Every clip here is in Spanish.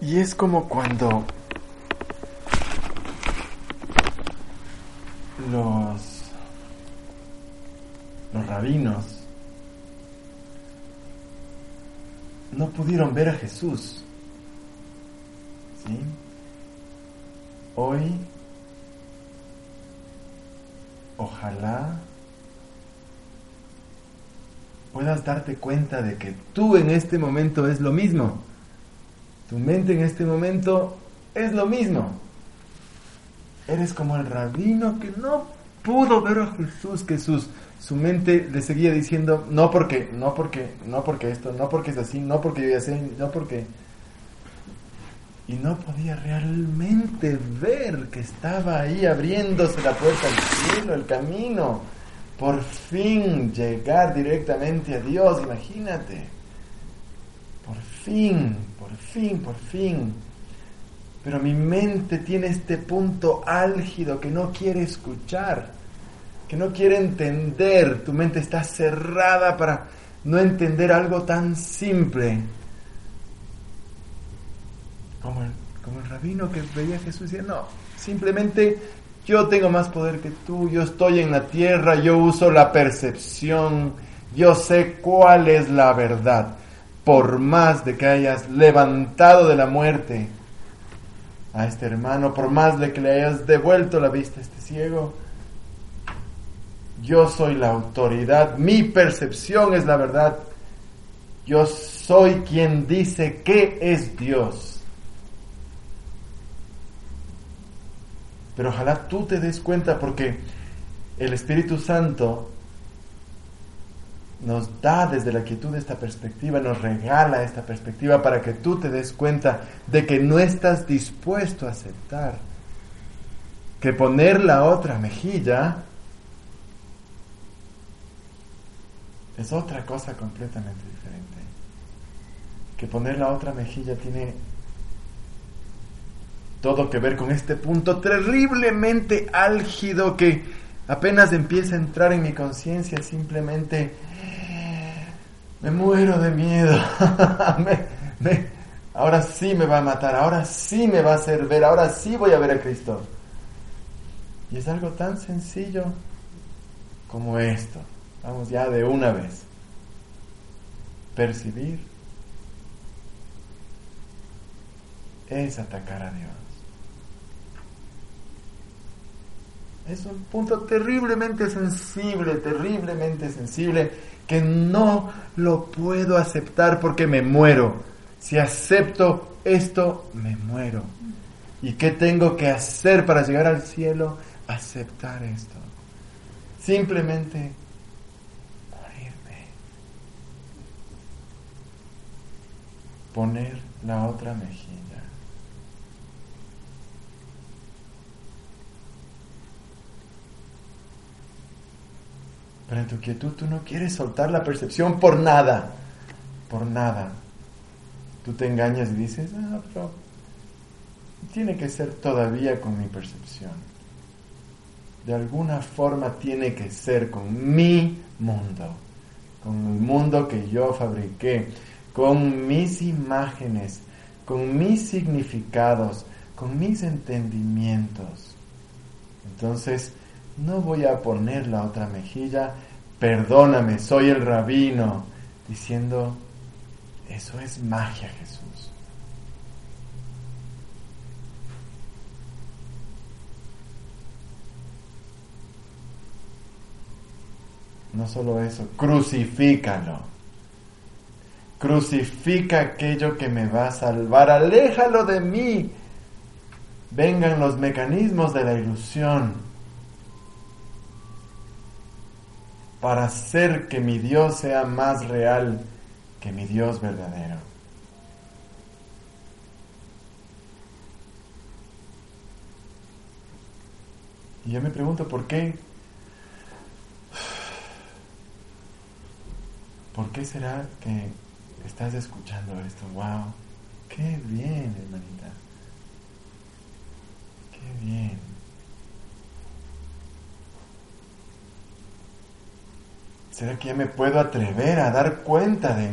Y es como cuando los, los rabinos no pudieron ver a Jesús. ¿Sí? Hoy, ojalá puedas darte cuenta de que tú en este momento es lo mismo. Tu mente en este momento es lo mismo. Eres como el rabino que no pudo ver a Jesús, que sus, su mente le seguía diciendo, no porque, no porque, no porque esto, no porque es así, no porque yo ya sé, no porque... Y no podía realmente ver que estaba ahí abriéndose la puerta al cielo, el camino. Por fin llegar directamente a Dios, imagínate. Por fin, por fin, por fin. Pero mi mente tiene este punto álgido que no quiere escuchar, que no quiere entender. Tu mente está cerrada para no entender algo tan simple. Como el, como el rabino que veía a Jesús y decía, no, simplemente yo tengo más poder que tú, yo estoy en la tierra, yo uso la percepción, yo sé cuál es la verdad por más de que hayas levantado de la muerte a este hermano, por más de que le hayas devuelto la vista a este ciego, yo soy la autoridad, mi percepción es la verdad, yo soy quien dice que es Dios. Pero ojalá tú te des cuenta porque el Espíritu Santo nos da desde la quietud esta perspectiva, nos regala esta perspectiva para que tú te des cuenta de que no estás dispuesto a aceptar que poner la otra mejilla es otra cosa completamente diferente. Que poner la otra mejilla tiene todo que ver con este punto terriblemente álgido que apenas empieza a entrar en mi conciencia simplemente me muero de miedo. ahora sí me va a matar, ahora sí me va a hacer ver, ahora sí voy a ver a Cristo. Y es algo tan sencillo como esto. Vamos ya de una vez. Percibir es atacar a Dios. Es un punto terriblemente sensible, terriblemente sensible que no lo puedo aceptar porque me muero. Si acepto esto, me muero. ¿Y qué tengo que hacer para llegar al cielo? Aceptar esto. Simplemente morirme. Poner la otra mejilla. Pero en tu quietud tú no quieres soltar la percepción por nada, por nada. Tú te engañas y dices, ah, pero tiene que ser todavía con mi percepción. De alguna forma tiene que ser con mi mundo, con el mundo que yo fabriqué, con mis imágenes, con mis significados, con mis entendimientos. Entonces, no voy a poner la otra mejilla, perdóname, soy el rabino, diciendo, eso es magia Jesús. No solo eso, crucifícalo. Crucifica aquello que me va a salvar, aléjalo de mí. Vengan los mecanismos de la ilusión para hacer que mi Dios sea más real que mi Dios verdadero. Y yo me pregunto por qué. ¿Por qué será que estás escuchando esto? ¡Wow! ¡Qué bien, hermanita! ¡Qué bien! ¿Será que ya me puedo atrever a dar cuenta de,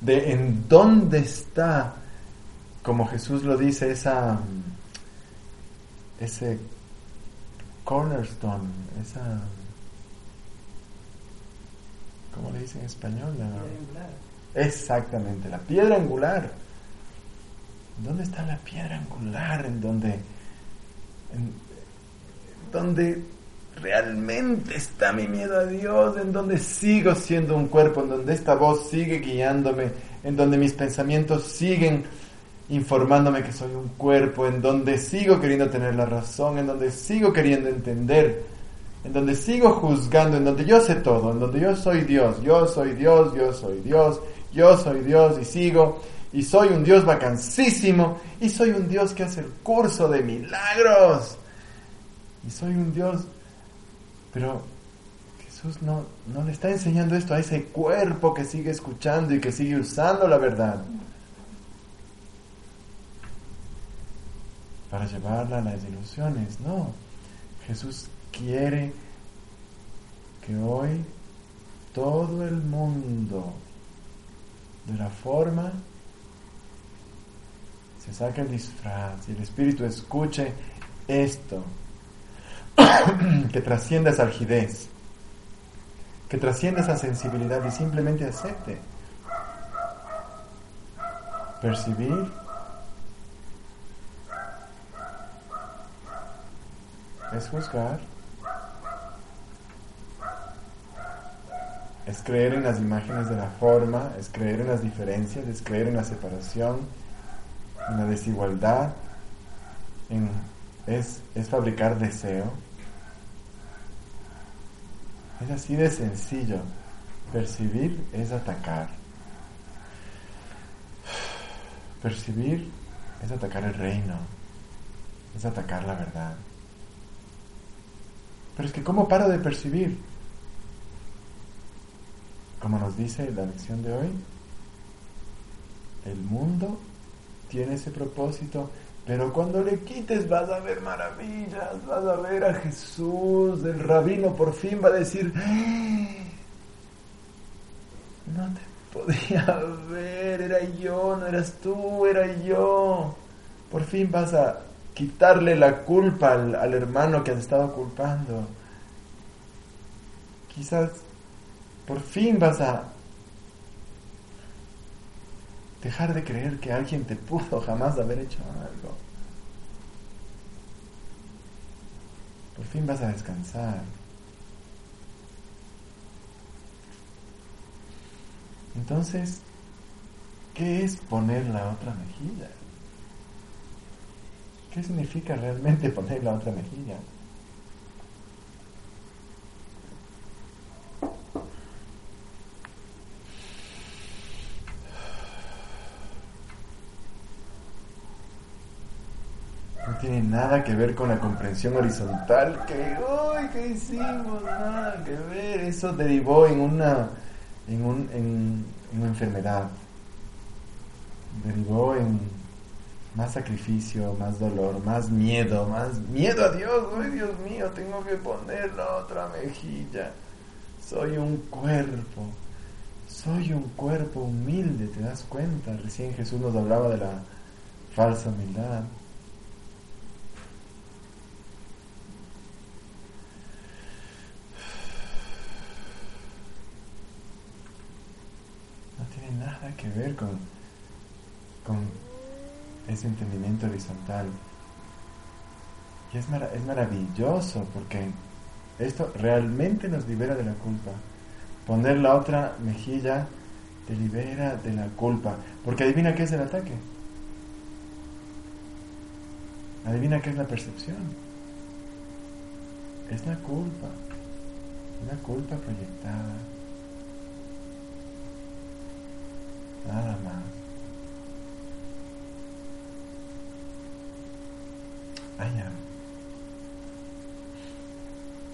de en dónde está como Jesús lo dice, esa, ese cornerstone, esa... ¿Cómo le dicen en español? Exactamente, la piedra angular. ¿Dónde está la piedra angular? En donde, en, donde realmente está mi miedo a Dios, en donde sigo siendo un cuerpo, en donde esta voz sigue guiándome, en donde mis pensamientos siguen informándome que soy un cuerpo, en donde sigo queriendo tener la razón, en donde sigo queriendo entender, en donde sigo juzgando, en donde yo sé todo, en donde yo soy Dios, yo soy Dios, yo soy Dios, yo soy Dios y sigo, y soy un Dios vacancísimo, y soy un Dios que hace el curso de milagros, y soy un Dios, pero Jesús no, no le está enseñando esto a ese cuerpo que sigue escuchando y que sigue usando la verdad. para llevarla a las ilusiones. No, Jesús quiere que hoy todo el mundo de la forma se saque el disfraz y el Espíritu escuche esto, que trascienda esa algidez, que trascienda esa sensibilidad y simplemente acepte. Percibir es juzgar, es creer en las imágenes de la forma, es creer en las diferencias, es creer en la separación, en la desigualdad, es, es fabricar deseo. Es así de sencillo. Percibir es atacar. Percibir es atacar el reino, es atacar la verdad. Pero es que ¿cómo paro de percibir? Como nos dice la lección de hoy, el mundo tiene ese propósito, pero cuando le quites vas a ver maravillas, vas a ver a Jesús, el rabino por fin va a decir, ¡Eh! no te podía ver, era yo, no eras tú, era yo. Por fin vas a quitarle la culpa al, hermano que has estado culpando. Quizás por fin vas a dejar de creer que alguien te pudo jamás haber hecho algo. Por fin vas a descansar. Entonces, ¿qué es poner la otra mejilla? ¿Qué significa realmente poner la otra mejilla? No nada que ver con la comprensión horizontal que, uy, ¿qué hicimos? Nada que ver. Eso derivó en una, en, un, en una enfermedad. Derivó en más sacrificio, más dolor, más miedo, más miedo a Dios. Ay, Dios mío, tengo que poner la otra mejilla. Soy un cuerpo, soy un cuerpo humilde, ¿te das cuenta? Recién Jesús nos hablaba de la falsa humildad. No tiene nada que ver con, con ese entendimiento horizontal. Y es, es maravilloso porque esto realmente nos libera de la culpa. Poner la otra mejilla te libera de la culpa. Porque adivina qué es el ataque. Adivina qué es la percepción. Es la culpa. Una culpa proyectada. Nada más.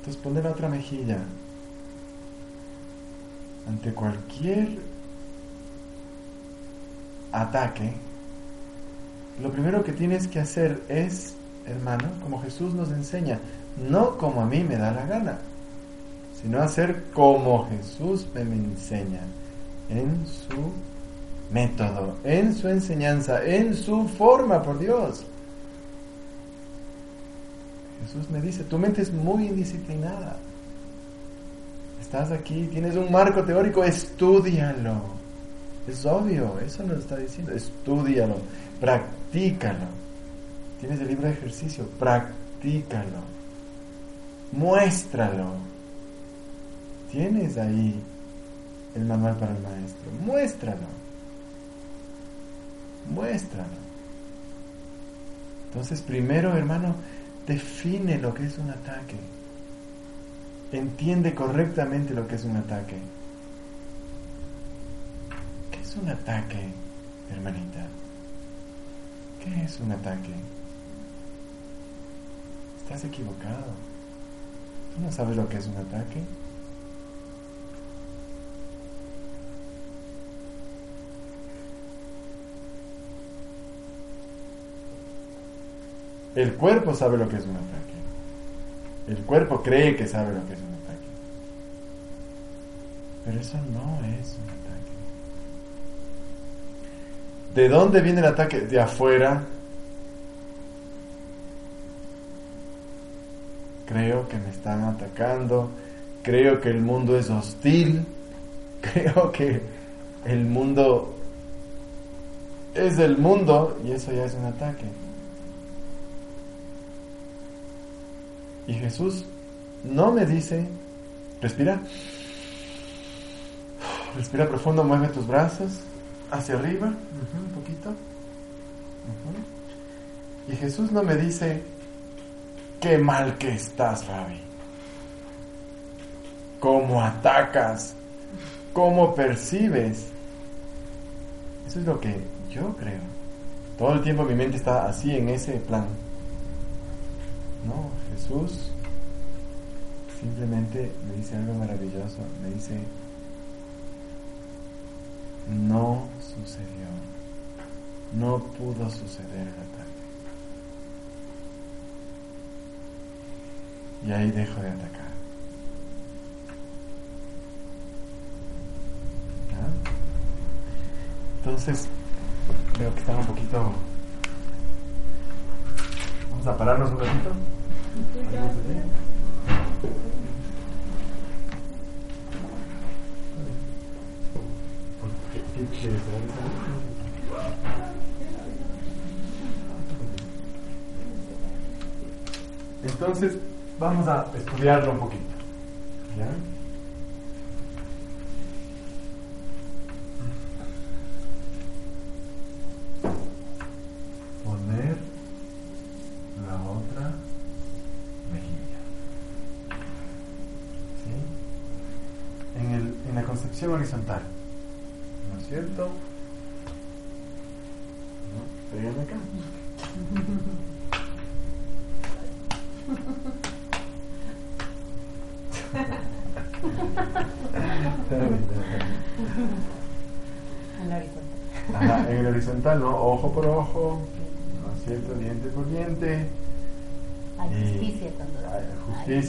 Entonces poner la otra mejilla ante cualquier ataque, lo primero que tienes que hacer es, hermano, como Jesús nos enseña, no como a mí me da la gana, sino hacer como Jesús me enseña en su método, en su enseñanza, en su forma, por Dios. Jesús me dice, tu mente es muy indisciplinada. Estás aquí, tienes un marco teórico, estudialo. Es obvio, eso nos está diciendo, estudialo, practícalo. Tienes el libro de ejercicio, practícalo. Muéstralo. Tienes ahí el manual para el maestro, muéstralo. Muéstralo. Entonces, primero, hermano, define lo que es un ataque. Entiende correctamente lo que es un ataque. ¿Qué es un ataque, hermanita? ¿Qué es un ataque? Estás equivocado. ¿Tú no sabes lo que es un ataque? El cuerpo sabe lo que es un ataque. El cuerpo cree que sabe lo que es un ataque. Pero eso no es un ataque. ¿De dónde viene el ataque? De afuera. Creo que me están atacando. Creo que el mundo es hostil. Creo que el mundo es el mundo y eso ya es un ataque. Y Jesús no me dice, respira, respira profundo, mueve tus brazos hacia arriba, un poquito. Y Jesús no me dice, qué mal que estás, Fabi. ¿Cómo atacas? ¿Cómo percibes? Eso es lo que yo creo. Todo el tiempo mi mente está así en ese plan. No, Jesús simplemente me dice algo maravilloso, me dice, no sucedió, no pudo suceder el ataque. Y ahí dejo de atacar. Entonces, veo que están un poquito... Vamos a pararnos un ratito. Entonces, vamos a estudiarlo un poquito.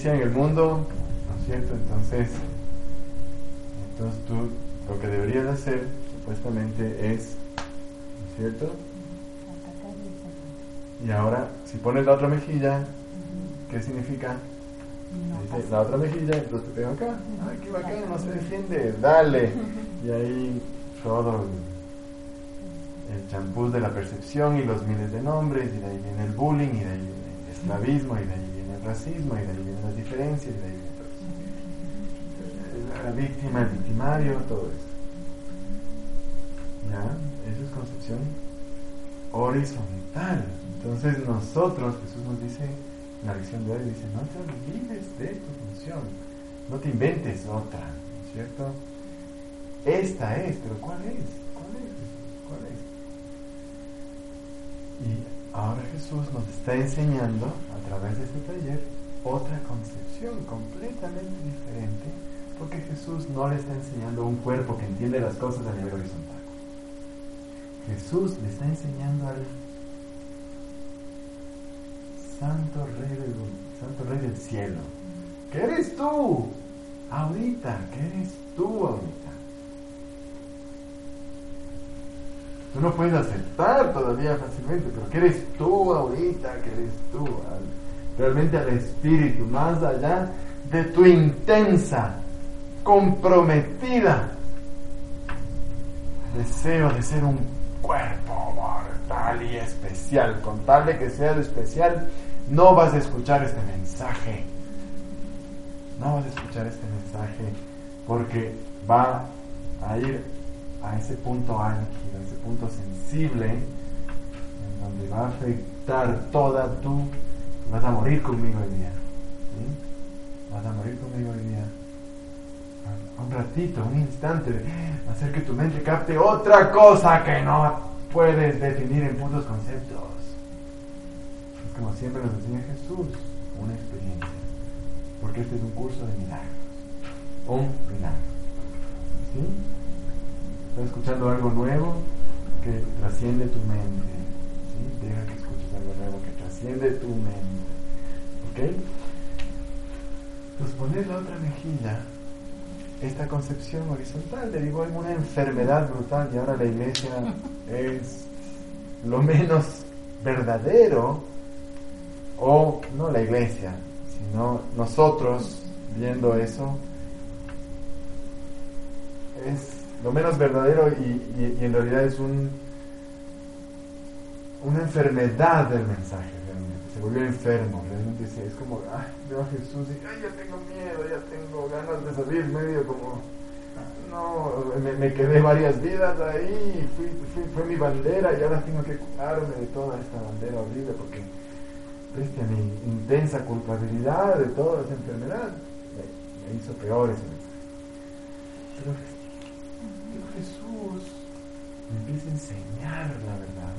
Justicia en el mundo, ¿no es cierto? Entonces, entonces tú lo que deberías hacer, supuestamente, es, ¿no es cierto? Y ahora, si pones la otra mejilla, ¿qué significa? Dice, la otra mejilla, entonces te pego acá. Ay, qué bacán, no se defiende, dale. Y ahí todo el champú de la percepción y los miles de nombres, y de ahí viene el bullying, y de ahí viene el esclavismo, y de ahí viene el racismo, y de ahí vienen diferencias, de ahí eso. La víctima, el victimario, todo eso. ¿Ya? Eso es concepción horizontal. Entonces nosotros, Jesús nos dice, en la lección de hoy, dice, no te olvides de tu función, no te inventes otra, ¿no es cierto? Esta es, pero ¿cuál es? ¿Cuál es? ¿Cuál es? Y ahora Jesús nos está enseñando a través de este taller otra concepción completamente diferente, porque Jesús no le está enseñando un cuerpo que entiende las cosas a nivel horizontal. Jesús le está enseñando al Santo Rey del, Santo Rey del cielo. ¿Qué eres tú? Ahorita, ¿qué eres tú ahorita? Tú no puedes aceptar todavía fácilmente, pero ¿qué eres tú ahorita? ¿Qué eres tú? Realmente al espíritu, más allá de tu intensa, comprometida deseo de ser un cuerpo mortal y especial. Con tal que sea especial, no vas a escuchar este mensaje. No vas a escuchar este mensaje porque va a ir a ese punto álgido, a ese punto sensible, en donde va a afectar toda tu... Vas a morir conmigo hoy día. Vas a morir conmigo hoy día. Un ratito, un instante, hacer que tu mente capte otra cosa que no puedes definir en puntos conceptos. Es como siempre nos enseña Jesús, una experiencia. Porque este es un curso de milagros. Un milagro. ¿Sí? Estás escuchando algo nuevo que trasciende tu mente. Trasciende tu mente. ¿Ok? Pues poner la otra mejilla. Esta concepción horizontal derivó en una enfermedad brutal y ahora la iglesia es lo menos verdadero, o no la iglesia, sino nosotros viendo eso, es lo menos verdadero y, en realidad es un, una enfermedad del mensaje. Se volvió enfermo, realmente es como, ay, veo a Jesús y ay, ya tengo miedo, ya tengo ganas de salir medio como, no, me, quedé varias vidas ahí, fui, fue mi bandera y ahora tengo que curarme de toda esta bandera horrible porque a mi intensa culpabilidad de toda esa enfermedad me, hizo peor ese mensaje. Jesús me empieza a enseñar la verdad.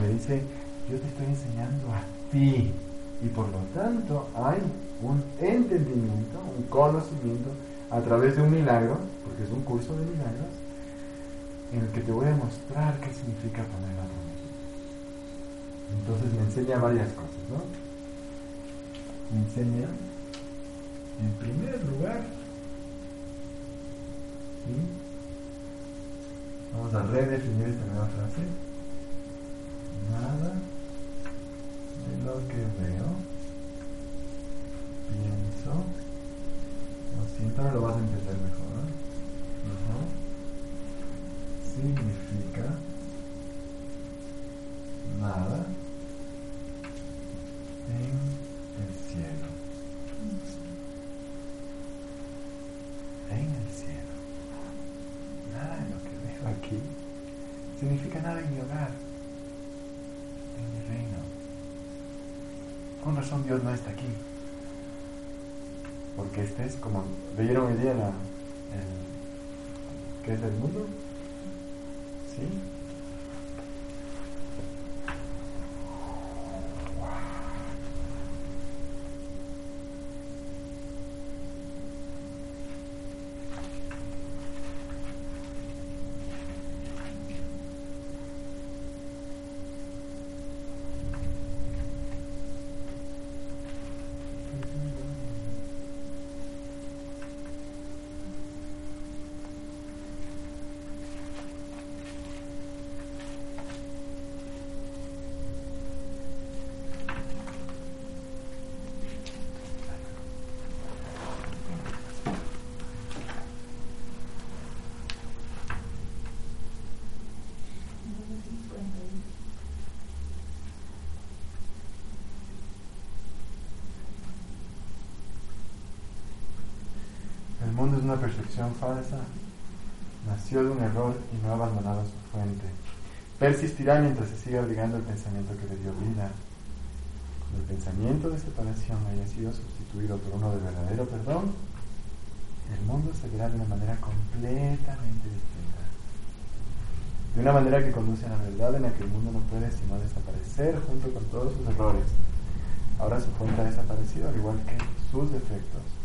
me dice, yo te estoy enseñando a ti. Y por lo tanto hay un entendimiento, un conocimiento a través de un milagro, porque es un curso de milagros, en el que te voy a mostrar qué significa poner la promesa. Entonces me enseña varias cosas, ¿no? Me enseña, en primer lugar, ¿sí? Vamos a redefinir esta nueva frase. Nada lo que veo, pienso, lo siento, ahora lo vas a entender mejor. Significa nada en el cielo. En el cielo. Nada de lo que aquí significa nada en mi hogar, Con razón Dios no está aquí. Porque este es como, ¿leyeron hoy día la, el, ¿qué es el mundo? ¿Sí? mundo es una percepción falsa, nació de un error y no ha abandonado su fuente. Persistirá mientras se siga abrigando el pensamiento que le dio vida. Cuando el pensamiento de separación haya sido sustituido por uno de verdadero perdón, el mundo se verá de una manera completamente distinta. De una manera que conduce a la verdad en la que el mundo no puede sino desaparecer junto con todos sus errores. Ahora su fuente ha desaparecido, al igual que sus defectos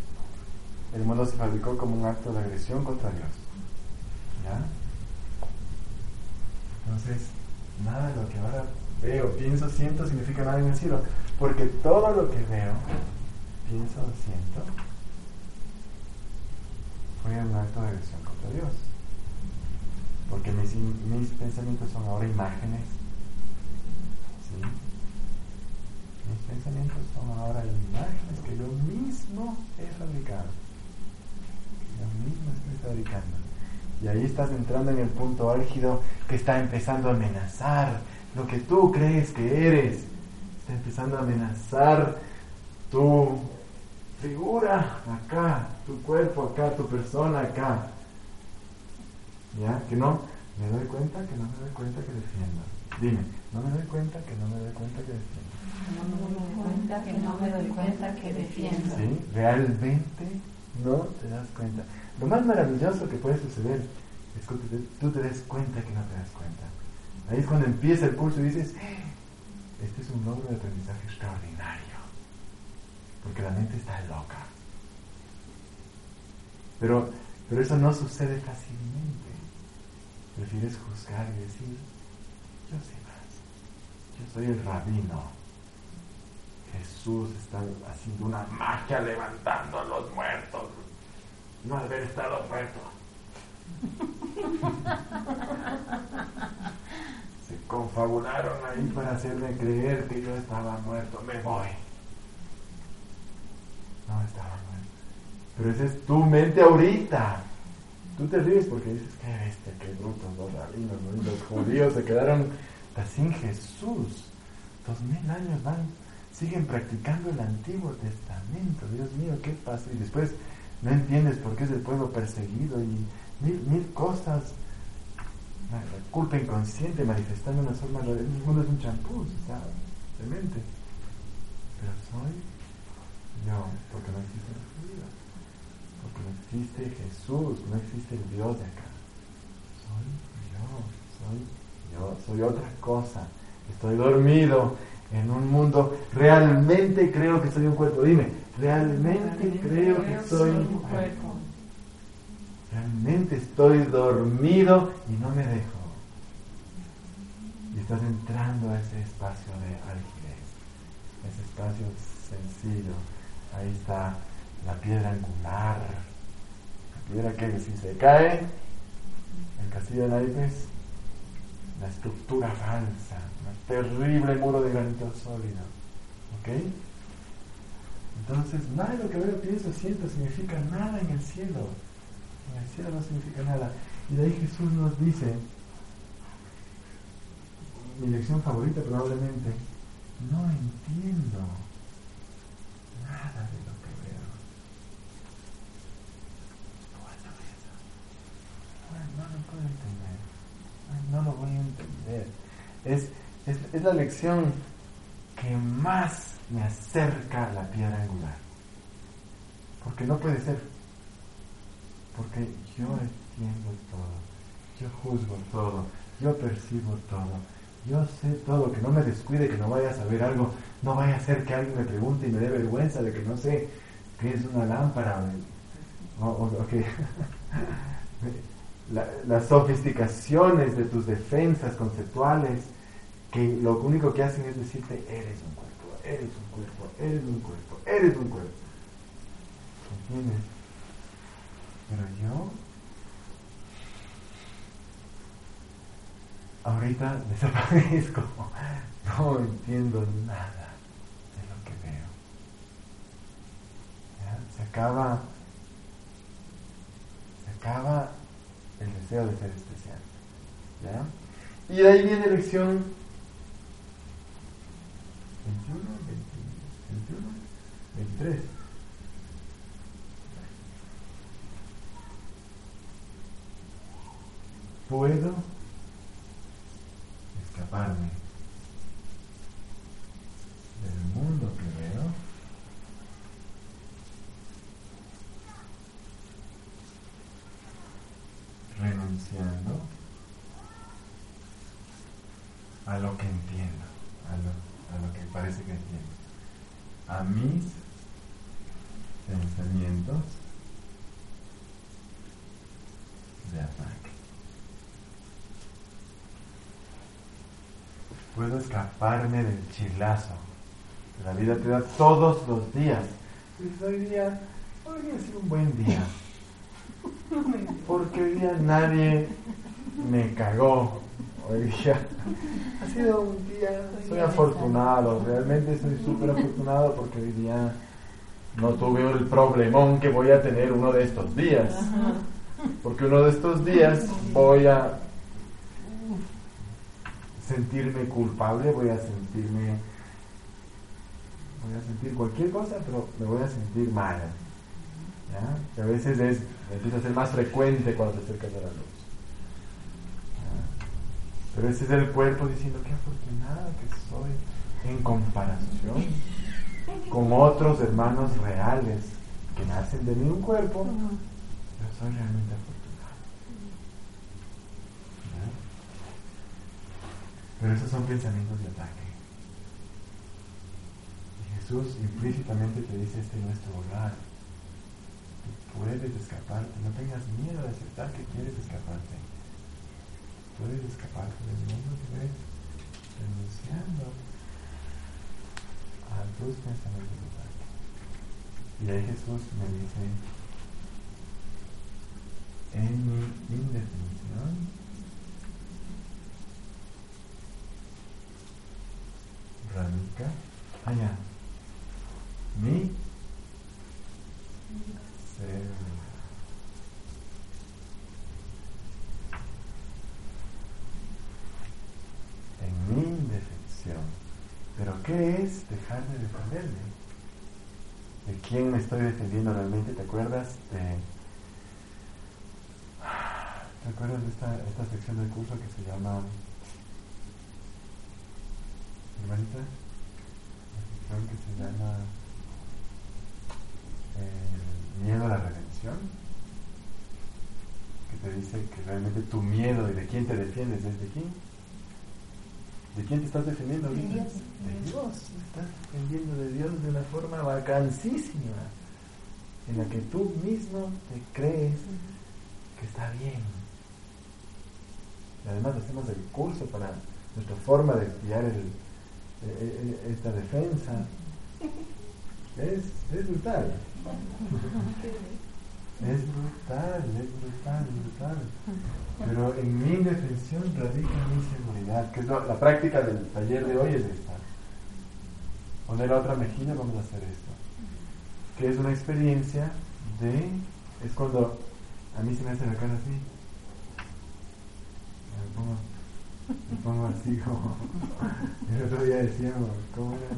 el mundo se fabricó como un acto de agresión contra Dios. ¿Ya? Entonces, nada de lo que ahora veo, pienso, siento significa nada en el cielo. Porque todo lo que veo, pienso, siento, fue un acto de agresión contra Dios. ¿Por porque mis, mis pensamientos son ahora imágenes. ¿sí? Mis pensamientos son ahora imágenes que yo mismo he fabricado. Yo mismo estoy fabricando. Y ahí estás entrando en el punto álgido que está empezando a amenazar lo que tú crees que eres. Está empezando a amenazar tu figura acá, tu cuerpo acá, tu persona acá. ¿Ya? Que no me doy cuenta, que no me doy cuenta que defiendo. Dime, no me doy cuenta, que no me doy cuenta que defiendo. No me doy cuenta, que no me doy cuenta que defiendo. ¿Sí? Realmente no te das cuenta. Lo más maravilloso que puede suceder es que tú te des cuenta que no te das cuenta. Ahí es cuando empieza el curso y dices, este es un logro de aprendizaje extraordinario. Porque la mente está loca. Pero, pero eso no sucede fácilmente. Prefieres juzgar y decir, yo sé más. Yo soy el rabino. Jesús está haciendo una magia levantando a los muertos. No haber estado muerto. Se confabularon ahí para hacerme creer que yo estaba muerto. Me voy. No estaba muerto. Pero esa es tu mente ahorita. Tú te ríes porque dices, qué bestia, qué brutos los rabinos, ¿no? los judíos se quedaron sin Jesús. Dos mil años van, siguen practicando el Antiguo Testamento. Dios mío, ¿qué pasa? Y después no entiendes por qué es el pueblo perseguido y mil, mil cosas. La, culpa inconsciente manifestando una forma El mundo es un champú, está demente. Pero soy yo, porque no existe la vida. Porque no existe Jesús, no existe el Dios de acá. Soy yo, soy yo, soy otra cosa. Estoy dormido en un mundo. Realmente creo que soy un cuerpo. Dime, realmente creo que soy un cuerpo. Realmente estoy dormido y no me dejo. Y estás entrando a ese espacio de algidez, ese espacio sencillo. Ahí está la piedra angular, la piedra que si se cae, el castillo de naipes, la estructura falsa, terrible muro de granito sólido. ¿Ok? Entonces, nada de lo que veo, pienso, siento significa nada en el cielo. En el cielo no significa nada. Y de ahí Jesús nos dice, mi lección favorita probablemente, no entiendo nada de lo que veo. No, no lo puedo entender. No lo voy a entender. Es, es, es la lección que más me acerca a la piedra angular. Porque no puede ser. Porque yo entiendo todo. Yo juzgo todo. Yo percibo todo. Yo sé todo. Que no me descuide, que no vaya a saber algo. No vaya a ser que alguien me pregunte y me dé vergüenza de que no sé qué es una lámpara. O, o, las sofisticaciones de tus defensas conceptuales que lo único que hacen es decirte eres un cuerpo, eres un cuerpo, eres un cuerpo, eres un cuerpo. ¿Entiendes? Pero yo ahorita desaparezco, no entiendo nada de lo que veo. Se acaba, se acaba el deseo de ser especial. ¿ya? Y ahí viene lección 23. Puedo escaparme del mundo que veo renunciando a lo que entiendo, a lo a lo que parece que entiendo, a mis pensamientos de ataque. Puedo escaparme del chilazo la vida te da todos los días. hoy día, hoy día es un buen día. Porque hoy día nadie me cagó hoy día. Ha sido un día, soy afortunado, realmente soy súper afortunado porque hoy día no tuve el problemón que voy a tener uno de estos días. Porque uno de estos días voy a sentirme culpable, voy a sentirme, voy a sentir cualquier cosa, pero me voy a sentir mal. a veces es, empieza a ser más frecuente cuando te acercas a la luz. Pero ese es el cuerpo diciendo qué afortunado que soy en comparación con otros hermanos reales que nacen de mi un cuerpo. Yo soy realmente afortunado. Pero esos son pensamientos de ataque. Y Jesús implícitamente te dice, este es nuestro hogar. Puedes escaparte, no tengas miedo de aceptar que quieres escaparte puedes escaparte del mundo que ves renunciando a tus pensamientos de ataque. Y ahí Jesús me dice, en mi indefinición, radica allá mi ser. ¿Qué es dejar de defenderme? ¿De quién me estoy defendiendo realmente? ¿Te acuerdas de... ¿Te acuerdas de esta, esta sección del curso que se llama... Hermanita? Que se llama... El miedo a la redención. Que te dice que realmente tu miedo y de quién te defiendes es de quién ¿De quién te estás defendiendo ahorita? De Dios. De Dios. Te estás defendiendo de Dios de una forma vacancísima, en la que tú mismo te crees que está bien. Y además hacemos el curso para nuestra forma de estudiar e, e, e, esta defensa. Es, es brutal. Es brutal, es brutal, brutal. Pero en mi indefensión radica mi seguridad, que es la práctica del taller de hoy es esta. Poner la otra mejilla, vamos a hacer esto. Que es una experiencia de, es cuando a mí se me hace la cara así. Me me pongo así como, el otro día decíamos, ¿cómo era?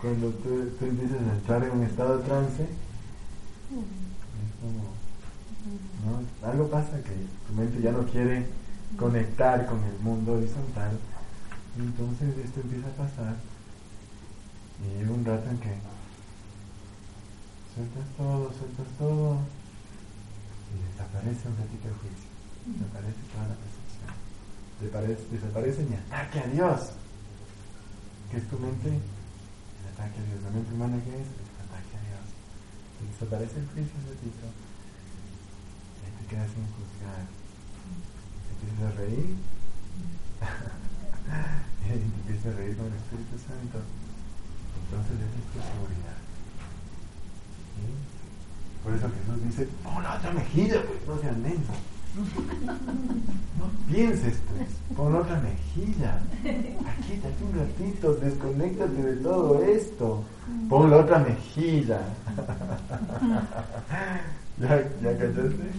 Cuando tú, tú empiezas a entrar en un estado de trance, ¿no? Algo pasa que tu mente ya no quiere conectar con el mundo horizontal entonces esto empieza a pasar y llega un rato en que sueltas todo, sueltas todo y desaparece un ratito el juicio, desaparece toda la percepción, desaparece mi ataque a Dios, que es tu mente, el ataque a Dios, la mente humana que es y desaparece el juicio ratito. Y te quedas sin juzgar. Empiezas a reír. y te empiezas a reír con el Espíritu Santo. Entonces esa es tu seguridad. Por eso Jesús dice, pon la otra mejilla, pues no seas menso. No pienses pues, pon otra mejilla. Quítate un ratito, desconéctate de todo esto. Pon la otra mejilla. ¿Ya, ¿Ya cachaste?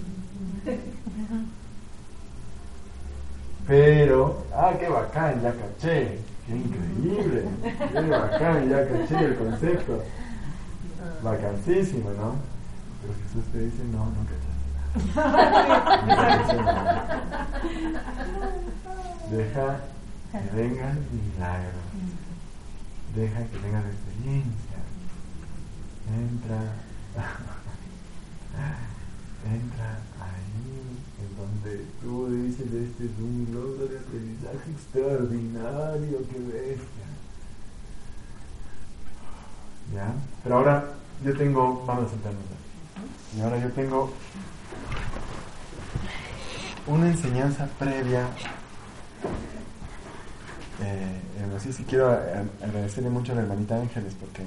Pero, ah, qué bacán, ya caché. Qué increíble. Qué bacán, ya caché el concepto. Bacancísimo, ¿no? Pero Jesús te dice, no, no caché. Deja que venga el milagro. Deja que venga la experiencia. Entra. Entra ahí en donde tú dices este es un logro de aprendizaje extraordinario, que bestia. ¿Ya? Pero ahora yo tengo, vamos a sentarnos Y ahora yo tengo una enseñanza previa. Eh, así sí quiero agradecerle mucho a la hermanita Ángeles porque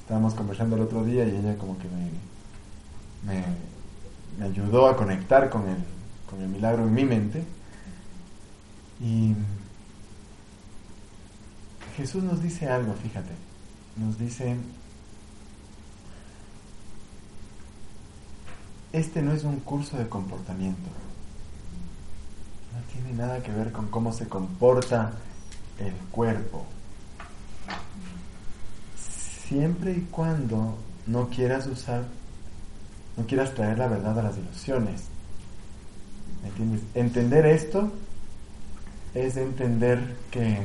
estábamos conversando el otro día y ella como que me, me, ayudó a conectar con el, con el milagro en mi mente. Y Jesús nos dice algo, fíjate, nos dice, este no es un curso de comportamiento, no tiene nada que ver con cómo se comporta el cuerpo. Siempre y cuando no quieras usar, no quieras traer la verdad a las ilusiones. ¿Me entiendes? Entender esto es entender que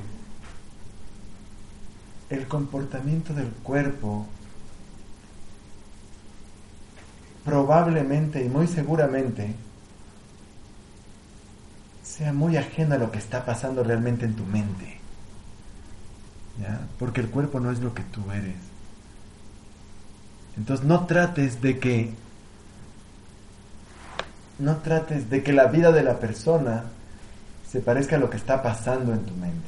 el comportamiento del cuerpo probablemente y muy seguramente sea muy ajeno a lo que está pasando realmente en tu mente. Porque el cuerpo no es lo que tú eres. Entonces no trates de que no trates de que la vida de la persona se parezca a lo que está pasando en tu mente.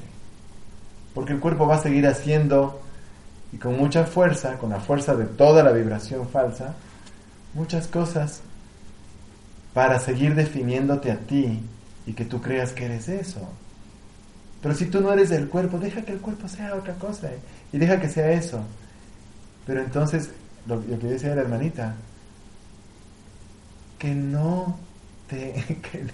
Porque el cuerpo va a seguir haciendo, y con mucha fuerza, con la fuerza de toda la vibración falsa, muchas cosas para seguir definiéndote a ti y que tú creas que eres eso. Pero si tú no eres el cuerpo, deja que el cuerpo sea otra cosa y deja que sea eso. Pero entonces, lo, que decía la hermanita, que no te... que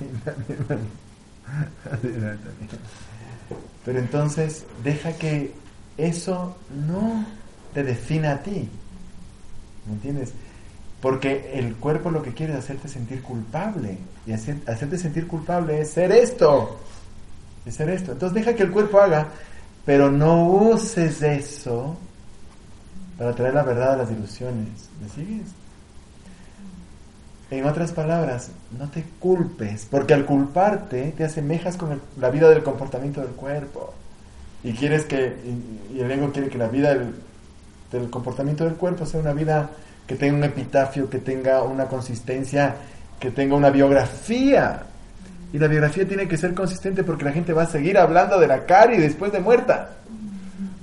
Pero entonces deja que eso no te defina a ti. ¿Me entiendes? Porque el cuerpo lo que quiere es hacerte sentir culpable. Y hacerte sentir culpable es ser esto. Es ser esto. Entonces deja que el cuerpo haga, pero no uses eso para traer la verdad a las ilusiones. ¿Me sigues? En otras palabras, no te culpes, porque al culparte te asemejas con la vida del comportamiento del cuerpo. Y quieres que, y, el ego quiere que la vida del, comportamiento del cuerpo sea una vida que tenga un epitafio, que tenga una consistencia, que tenga una biografía. Y la biografía tiene que ser consistente porque la gente va a seguir hablando de la Cari después de muerta.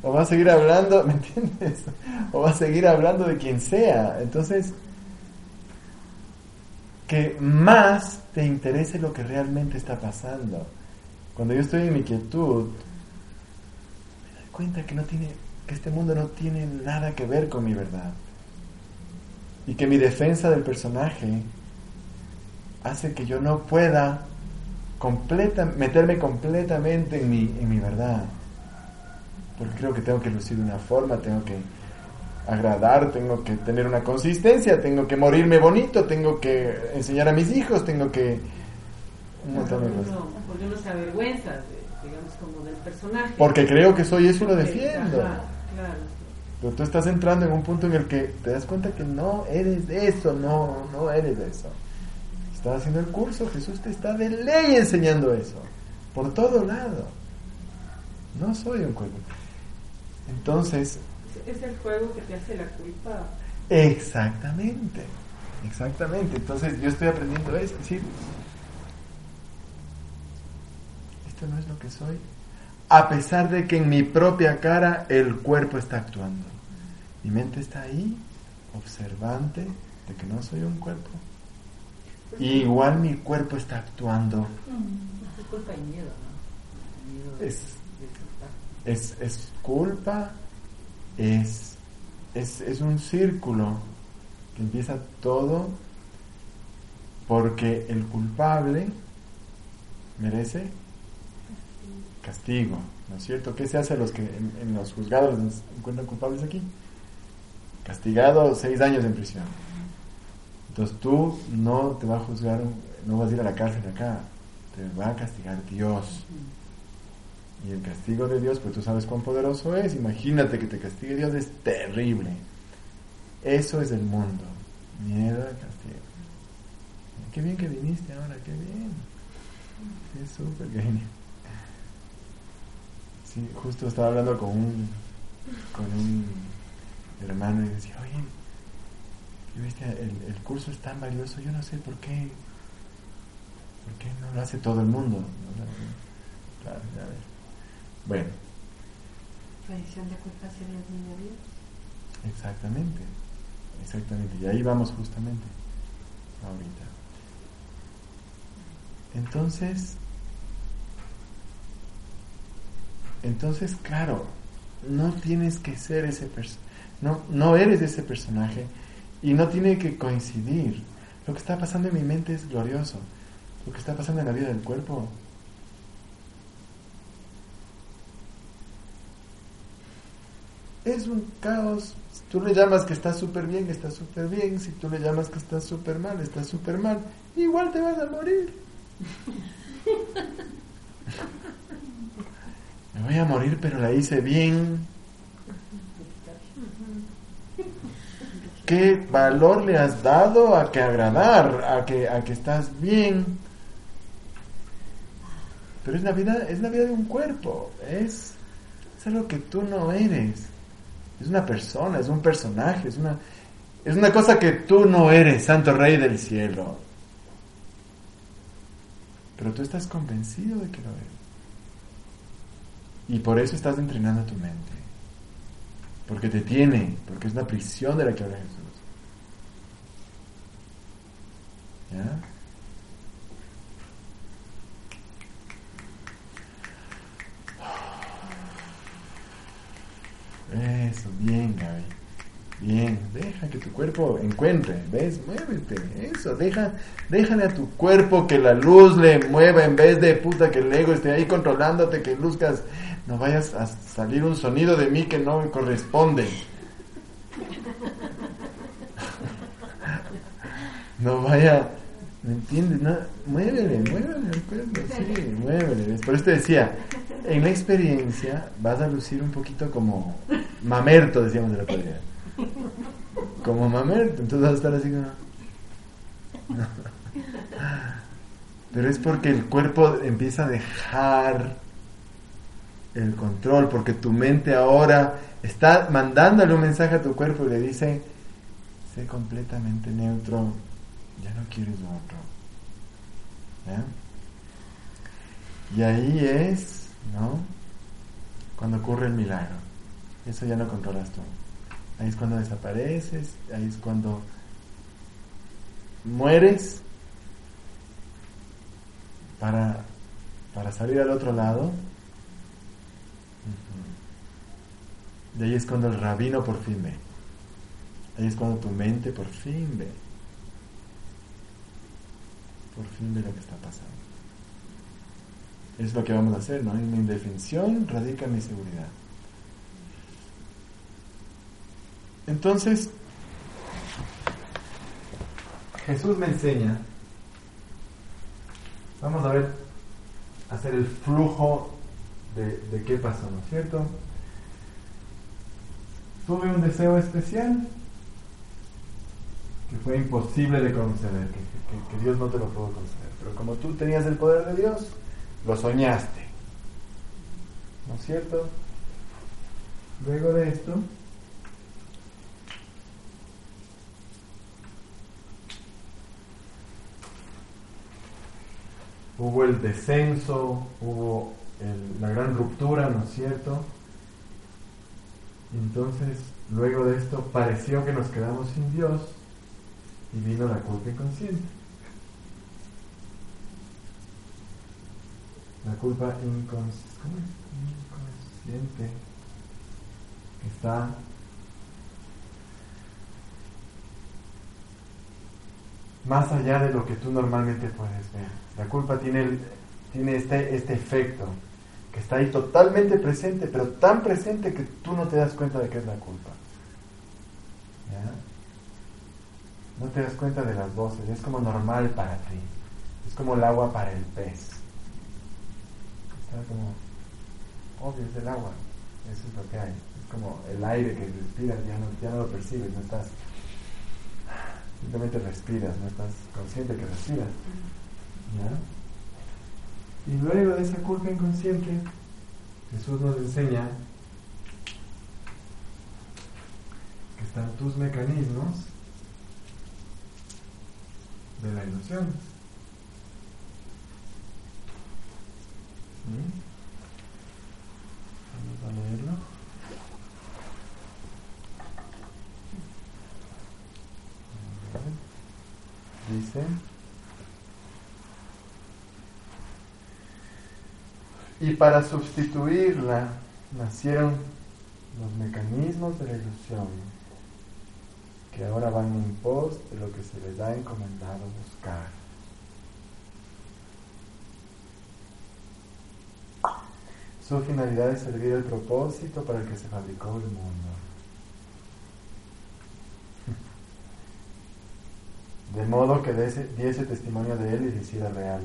O va a seguir hablando, ¿me entiendes? O va a seguir hablando de quien sea. Entonces, que más te interese lo que realmente está pasando. Cuando yo estoy en mi quietud, me doy cuenta que no tiene, que este mundo no tiene nada que ver con mi verdad. Y que mi defensa del personaje hace que yo no pueda completa, meterme completamente en mi, en mi verdad. Porque creo que tengo que lucir de una forma, tengo que agradar, tengo que tener una consistencia, tengo que morirme bonito, tengo que enseñar a mis hijos, tengo que... Un montón de cosas. porque uno se avergüenza, digamos, como del personaje. Porque creo que soy eso y lo defiendo. claro. Pero tú estás entrando en un punto en el que te das cuenta que no eres eso, no, no eres eso. Estás haciendo el curso, Jesús te está de ley enseñando eso. Por todo lado. No soy un cuerpo. Entonces, es el juego que te hace la culpa. Exactamente, exactamente. Entonces yo estoy aprendiendo eso, es decir, esto no es lo que soy, a pesar de que en mi propia cara el cuerpo está actuando. Mi mente está ahí, observante de que no soy un cuerpo. Y igual mi cuerpo está actuando. Es culpa y miedo, ¿no? es, es, es culpa, es, es, un círculo que empieza todo porque el culpable merece castigo, ¿no es cierto? ¿Qué se hace a los que en, los juzgados nos encuentran culpables aquí? Castigado seis años en prisión. Entonces tú no te va a juzgar, no vas a ir a la cárcel acá, te va a castigar Dios. Y el castigo de Dios, pues tú sabes cuán poderoso es. Imagínate que te castigue Dios, es terrible. Eso es el mundo. Miedo al castigo. Qué bien que viniste ahora, qué bien. Qué súper genial. Sí, justo estaba hablando con un, con un hermano y decía, oye, viste, el, el curso es tan valioso, yo no sé por qué, por qué no lo hace todo el mundo. Claro, ya ves. Bueno. Tradición de culpa sería el niño Dios. Exactamente, exactamente. Y ahí vamos justamente ahorita. Entonces, entonces, claro, no tienes que ser ese personaje, no, no eres ese personaje y no tiene que coincidir. Lo que está pasando en mi mente es glorioso. Lo que está pasando en la vida del cuerpo es un caos. Si tú le llamas que está súper bien, está súper bien. Si tú le llamas que está súper mal, está súper mal. Igual te vas a morir. Me voy a morir, pero la hice bien. ¿Qué valor le has dado a que agradar, a que, a que estás bien? Pero es la vida, es la vida de un cuerpo, es, es algo que tú no eres. Es una persona, es un personaje, es una, es una cosa que tú no eres, Santo Rey del Cielo. Pero tú estás convencido de que lo eres. Y por eso estás entrenando tu mente. Porque te tiene, porque es una prisión de la que habla Jesús. ¿Ya? Eso, bien, Gaby. Bien, deja que tu cuerpo encuentre, ¿ves? Muévete, eso, deja, déjale a tu cuerpo que la luz le mueva en vez de puta que el ego esté ahí controlándote, que luzcas, no vayas a salir un sonido de mí que no me corresponde. No vaya, ¿me entiendes? No, muévele, muévele el cuerpo, sí, muévele. Por eso te decía, en la experiencia vas a lucir un poquito como mamerto, decíamos de la poesía. Como mamerto, entonces vas a estar así como... Pero es porque el cuerpo empieza a dejar el control, porque tu mente ahora está mandándole un mensaje a tu cuerpo y le dice, sé completamente neutro, ya no quieres lo otro. Y ahí es, ¿no? Cuando ocurre el milagro. Eso ya no controlas tú. Ahí es cuando desapareces, ahí es cuando mueres para, para salir al otro lado. De ahí es cuando el rabino por fin ve. Ahí es cuando tu mente por fin ve. Por fin ve lo que está pasando. Es lo que vamos a hacer, ¿no? En mi indefensión radica mi seguridad. Entonces, Jesús me enseña, vamos a ver, hacer el flujo de, de qué pasó, ¿no es cierto? Tuve un deseo especial que fue imposible de conceder, que, que Dios no te lo pudo conceder, pero como tú tenías el poder de Dios, lo soñaste, ¿no es cierto? Luego de esto, hubo el descenso, hubo la gran ruptura, ¿no es cierto? Entonces, luego de esto, pareció que nos quedamos sin Dios y vino la culpa inconsciente. La culpa incons- ¿cómo es? inconsciente que está más allá de lo que tú normalmente puedes ver. La culpa tiene, el- tiene este, este efecto que está ahí totalmente presente, pero tan presente que tú no te das cuenta de que es la culpa. No te das cuenta de las voces, es como normal para ti, es como el agua para el pez. Está como, obvio, es el agua, eso es lo que hay, es como el aire que respiras, ya no, ya no lo percibes, no estás simplemente respiras, no estás consciente que respiras. ¿ya? Y luego de esa culpa inconsciente, Jesús nos enseña que están tus mecanismos de la ilusión. Vamos a leerlo. Dice, Y para sustituirla nacieron los mecanismos de la ilusión que ahora van en pos de lo que se les ha encomendado buscar. Su finalidad es servir el propósito para el que se fabricó el mundo. De modo que diese testimonio de él y hiciera real.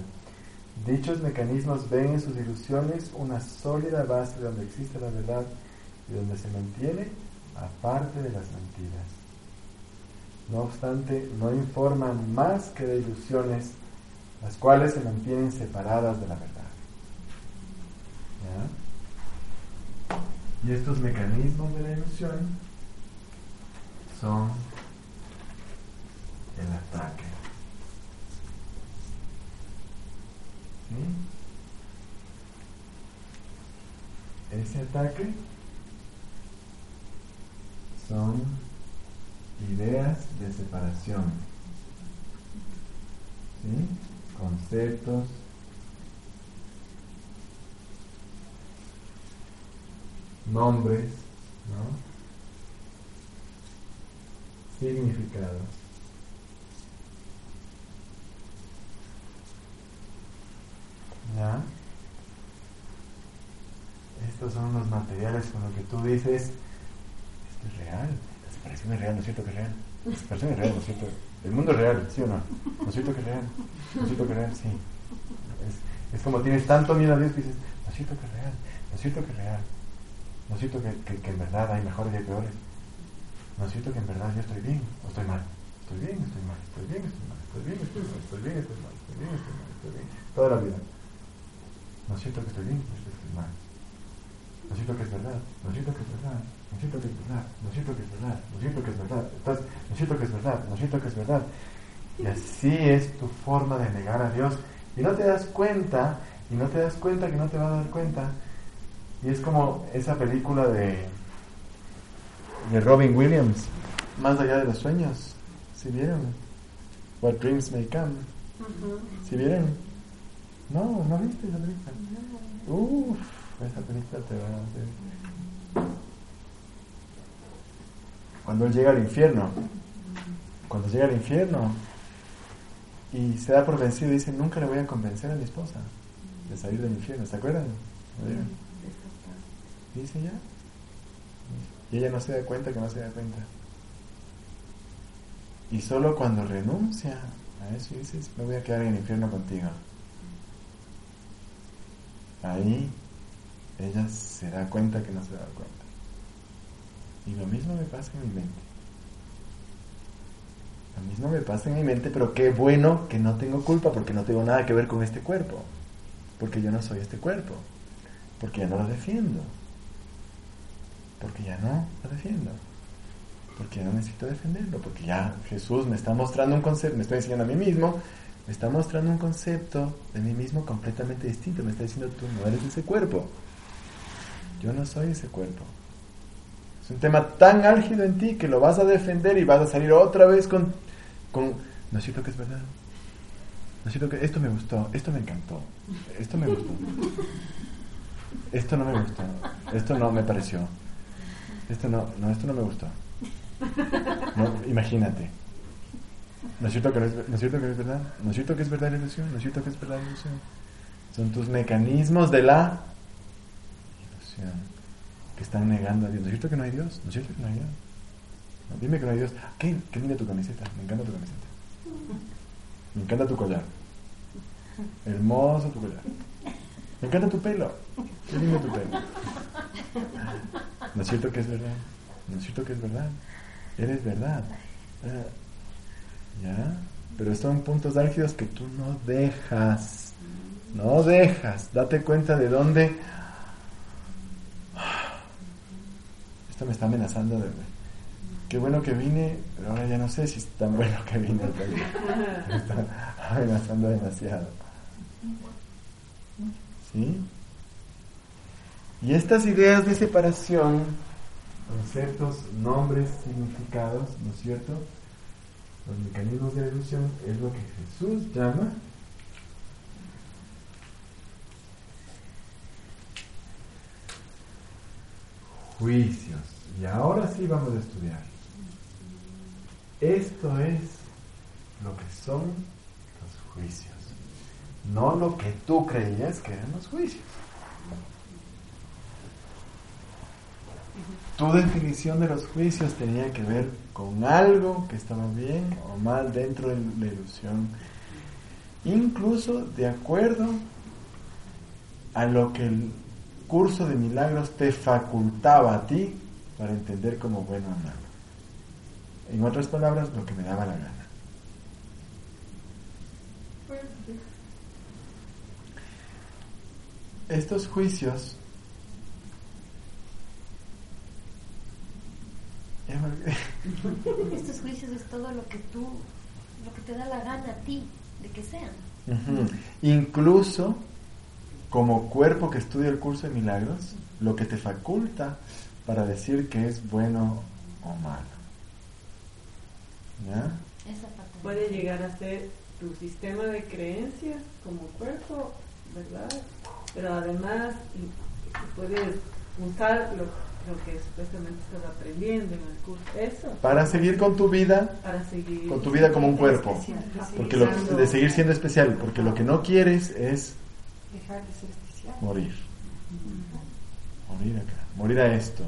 Dichos mecanismos ven en sus ilusiones una sólida base donde existe la verdad y donde se mantiene aparte de las mentiras. No obstante, no informan más que de ilusiones, las cuales se mantienen separadas de la verdad. Y estos mecanismos de la ilusión son el ataque. Ese ataque son ideas de separación, conceptos, nombres, ¿no? significados. ¿Ya? Estos son los materiales con los que tú dices, esto es real, la separación es real, ¿no es cierto que es real? La separación es real, ¿no es cierto? El mundo es real, ¿sí o no? ¿No es cierto que es real? ¿No es cierto que es real? Sí. Es, como tienes tanto miedo a Dios que dices, ¿no es cierto que es real? ¿No es cierto que es real? ¿No es cierto que, que, que en verdad hay mejores y hay peores? ¿No es cierto que en verdad yo estoy bien o estoy mal? Estoy bien, estoy mal, estoy bien, estoy mal, estoy bien, estoy mal, estoy bien, estoy mal, estoy bien, estoy mal, estoy bien. Toda la vida. ¿No es cierto que estoy bien o estoy mal? ¿No es cierto que es verdad? ¿No es cierto que es verdad? ¿No es cierto que es verdad? ¿No es cierto que es verdad? ¿No es cierto que es verdad? ¿No es cierto que es verdad? ¿No es cierto que es verdad? Y así es tu forma de negar a Dios. Y no te das cuenta, y no te das cuenta que no te vas a dar cuenta y es como esa película de, de Robin Williams, Más allá de los sueños. ¿Si vieron? What Dreams May Come. ¿Si vieron? No, ¿no viste esa película? Uff, esa película te va a hacer. Cuando él llega al infierno, cuando llega al infierno y se da por vencido, dice: Nunca le voy a convencer a mi esposa de salir del infierno. ¿Se acuerdan? Dice ya. Y ella no se da cuenta que no se da cuenta. Y solo cuando renuncia a eso dices, me voy a quedar en el infierno contigo. Ahí ella se da cuenta que no se da cuenta. Y lo mismo me pasa en mi mente. Lo mismo me pasa en mi mente, pero qué bueno que no tengo culpa porque no tengo nada que ver con este cuerpo. Porque yo no soy este cuerpo. Porque ya no lo defiendo. Porque ya no lo defiendo. Porque ya no necesito defenderlo. Porque ya Jesús me está mostrando un concepto, me está enseñando a mí mismo, me está mostrando un concepto de mí mismo completamente distinto. Me está diciendo, tú no eres ese cuerpo. Yo no soy ese cuerpo. Es un tema tan álgido en ti que lo vas a defender y vas a salir otra vez con, con no siento que es verdad. No siento que esto me gustó, esto me encantó, esto me gustó. Esto no me gustó, esto no me pareció. Esto no, no, esto no me gustó. imagínate. ¿No es, cierto que es, cierto que es verdad? ¿No es cierto que es verdad la ilusión? ¿No es cierto que es verdad la ilusión? Son tus mecanismos de la ilusión que están negando a Dios. ¿No es cierto que no hay Dios? ¿No es cierto que no hay Dios? dime que no hay Dios. ¿Qué, qué linda tu camiseta. Me encanta tu camiseta. Me encanta tu collar. Hermoso tu collar. Me encanta tu pelo. Qué lindo tu pelo. ¿No es cierto que es verdad? ¿No es cierto que es verdad? Eres verdad. Ah, ¿Ya? Pero son puntos álgidos que tú no dejas. No dejas. Date cuenta de dónde. Esto me está amenazando de. Qué bueno que vine, pero ahora ya no sé si es tan bueno que vine. Me está amenazando demasiado. ¿Sí? Y estas ideas de separación, conceptos, nombres, significados, ¿no es cierto? Los mecanismos de deducción es lo que Jesús llama juicios. Y ahora sí vamos a estudiar. Esto es lo que son los juicios, no lo que tú creías que eran los juicios. Tu definición de los juicios tenía que ver con algo que estaba bien o mal dentro de la ilusión, incluso de acuerdo a lo que el curso de milagros te facultaba a ti para entender como bueno o malo. En otras palabras, lo que me daba la gana. Estos juicios Estos juicios es todo lo que tú, lo que te da la gana a ti de que sean. Incluso como cuerpo que estudia el curso de milagros, lo que te faculta para decir que es bueno o malo. ¿Ya? Puede llegar a ser tu sistema de creencias como cuerpo, ¿verdad? Pero además puedes usar lo, que supuestamente estás aprendiendo en el curso. Eso. Para seguir con tu vida, para seguir con tu vida como un cuerpo. Porque lo, de seguir siendo especial, porque lo que no quieres es dejar de ser especial. Morir. Morir acá. Morir a esto.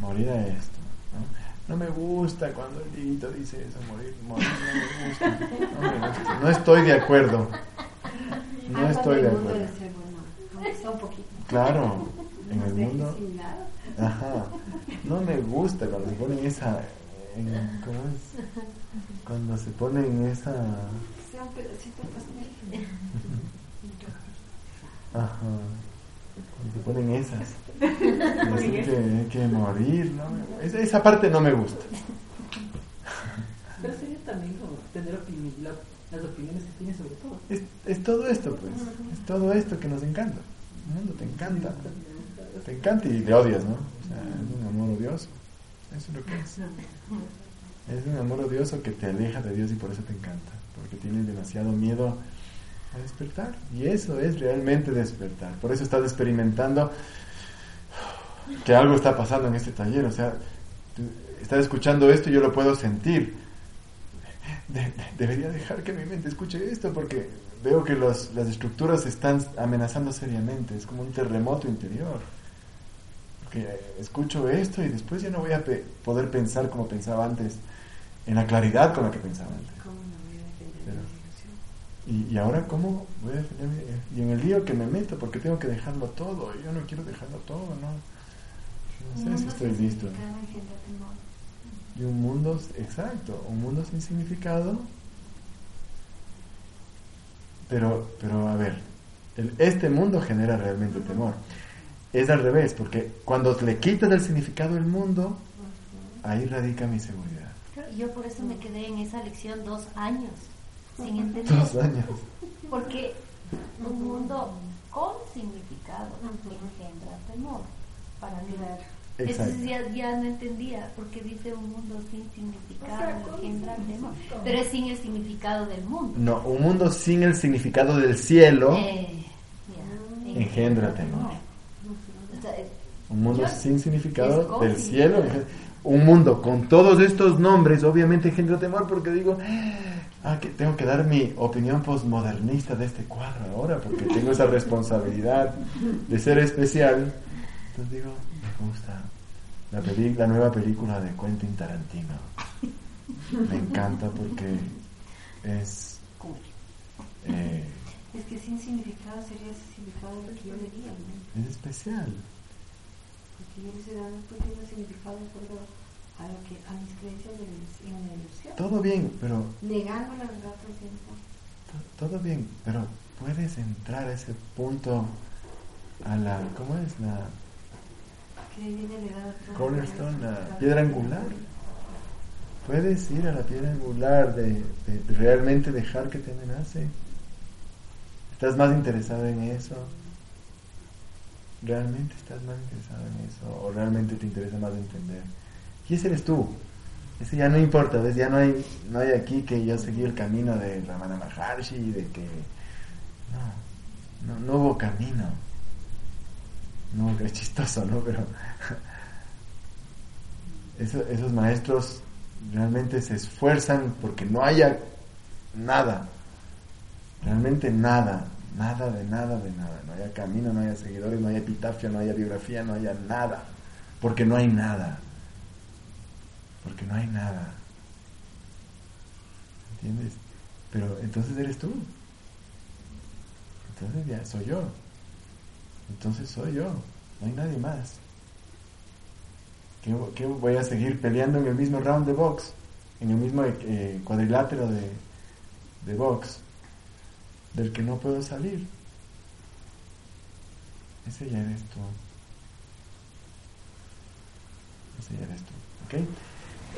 Morir a esto. ¿no? me gusta cuando el Dieguito dice eso, morir, morir, no me gusta. No me gusta. No estoy de acuerdo. No estoy de acuerdo. Claro, en el mundo. Ajá. No me gusta cuando se ponen esa. En, ¿Cómo es? Cuando se ponen esa. Ajá. Cuando se ponen esas. Decir que hay que morir, ¿no? Esa, esa parte no me gusta. Pero sería también como tener opinión, las opiniones que tienes sobre todo. Es, es todo esto, pues. Es todo esto que nos encanta. El mundo te encanta. Te encanta y le odias, ¿no? O sea, es un amor odioso. Eso es lo que es. Es un amor odioso que te aleja de Dios y por eso te encanta. Porque tienes demasiado miedo a despertar. Y eso es realmente despertar. Por eso estás experimentando que algo está pasando en este taller. O sea, estás escuchando esto y yo lo puedo sentir. debería dejar que mi mente escuche esto porque veo que las estructuras están amenazando seriamente. Es como un terremoto interior. Que escucho esto y después ya no voy a poder pensar como pensaba antes, en la claridad con la que pensaba antes. Y, ahora, ¿cómo voy a defenderme? Y en el lío que me meto, porque tengo que dejarlo todo. Yo no quiero dejarlo todo, ¿no? No sé si estoy listo. Y un mundo, exacto, un mundo sin significado. Pero, pero a ver, este mundo genera realmente temor. Es al revés, porque cuando le quitas el significado del mundo, ahí radica mi seguridad. Yo por eso me quedé en esa lección dos años sin entender. Dos años. Porque un mundo con significado engendra temor para mí. Entonces ya, ya, no entendía porque dice un mundo sin significado engendra temor. Pero es sin el significado del mundo. No, un mundo sin el significado del cielo eh, engendra temor. Un mundo sin significado del cielo. Un mundo con todos estos nombres obviamente engendra temor porque digo, ah, que tengo que dar mi opinión postmodernista de este cuadro ahora, porque tengo esa responsabilidad de ser especial. Entonces digo, me gusta la, la nueva película de Quentin Tarantino. Me encanta porque es... Eh, es que sin significado sería ese significado que yo diría ¿no? Es especial. Sé, no tiene significado de acuerdo a, lo que, a mis creencias en la ilusión. Todo bien, pero... Negando la verdad todo tiempo. Todo bien, pero puedes entrar a ese punto, a la... ¿Cómo es? La... Cornerstone, la piedra angular. Puedes ir a la piedra angular de, de, de realmente dejar que te amenace. ¿Estás más interesado en eso? ¿Realmente estás más interesado en eso? ¿O realmente te interesa más entender? Y ese eres tú. Ese ya no importa, ¿ves? Ya no hay, no hay aquí que yo seguí el camino de Ramana Maharshi, de que... No, no, no hubo camino. No, que es chistoso, ¿no? Pero esos maestros realmente se esfuerzan porque no haya nada, realmente nada, nada de nada de nada, no haya camino, no haya seguidores, no haya epitafio, no haya biografía, no haya nada, porque no hay nada, porque no hay nada, ¿entiendes? Pero entonces eres tú, entonces ya soy yo, entonces soy yo, no hay nadie más. ¿Qué, voy a seguir peleando en el mismo round de box? En el mismo eh, cuadrilátero de, de box del que no puedo salir. Ese ya eres tú. Ese ya eres tú. ¿Ok?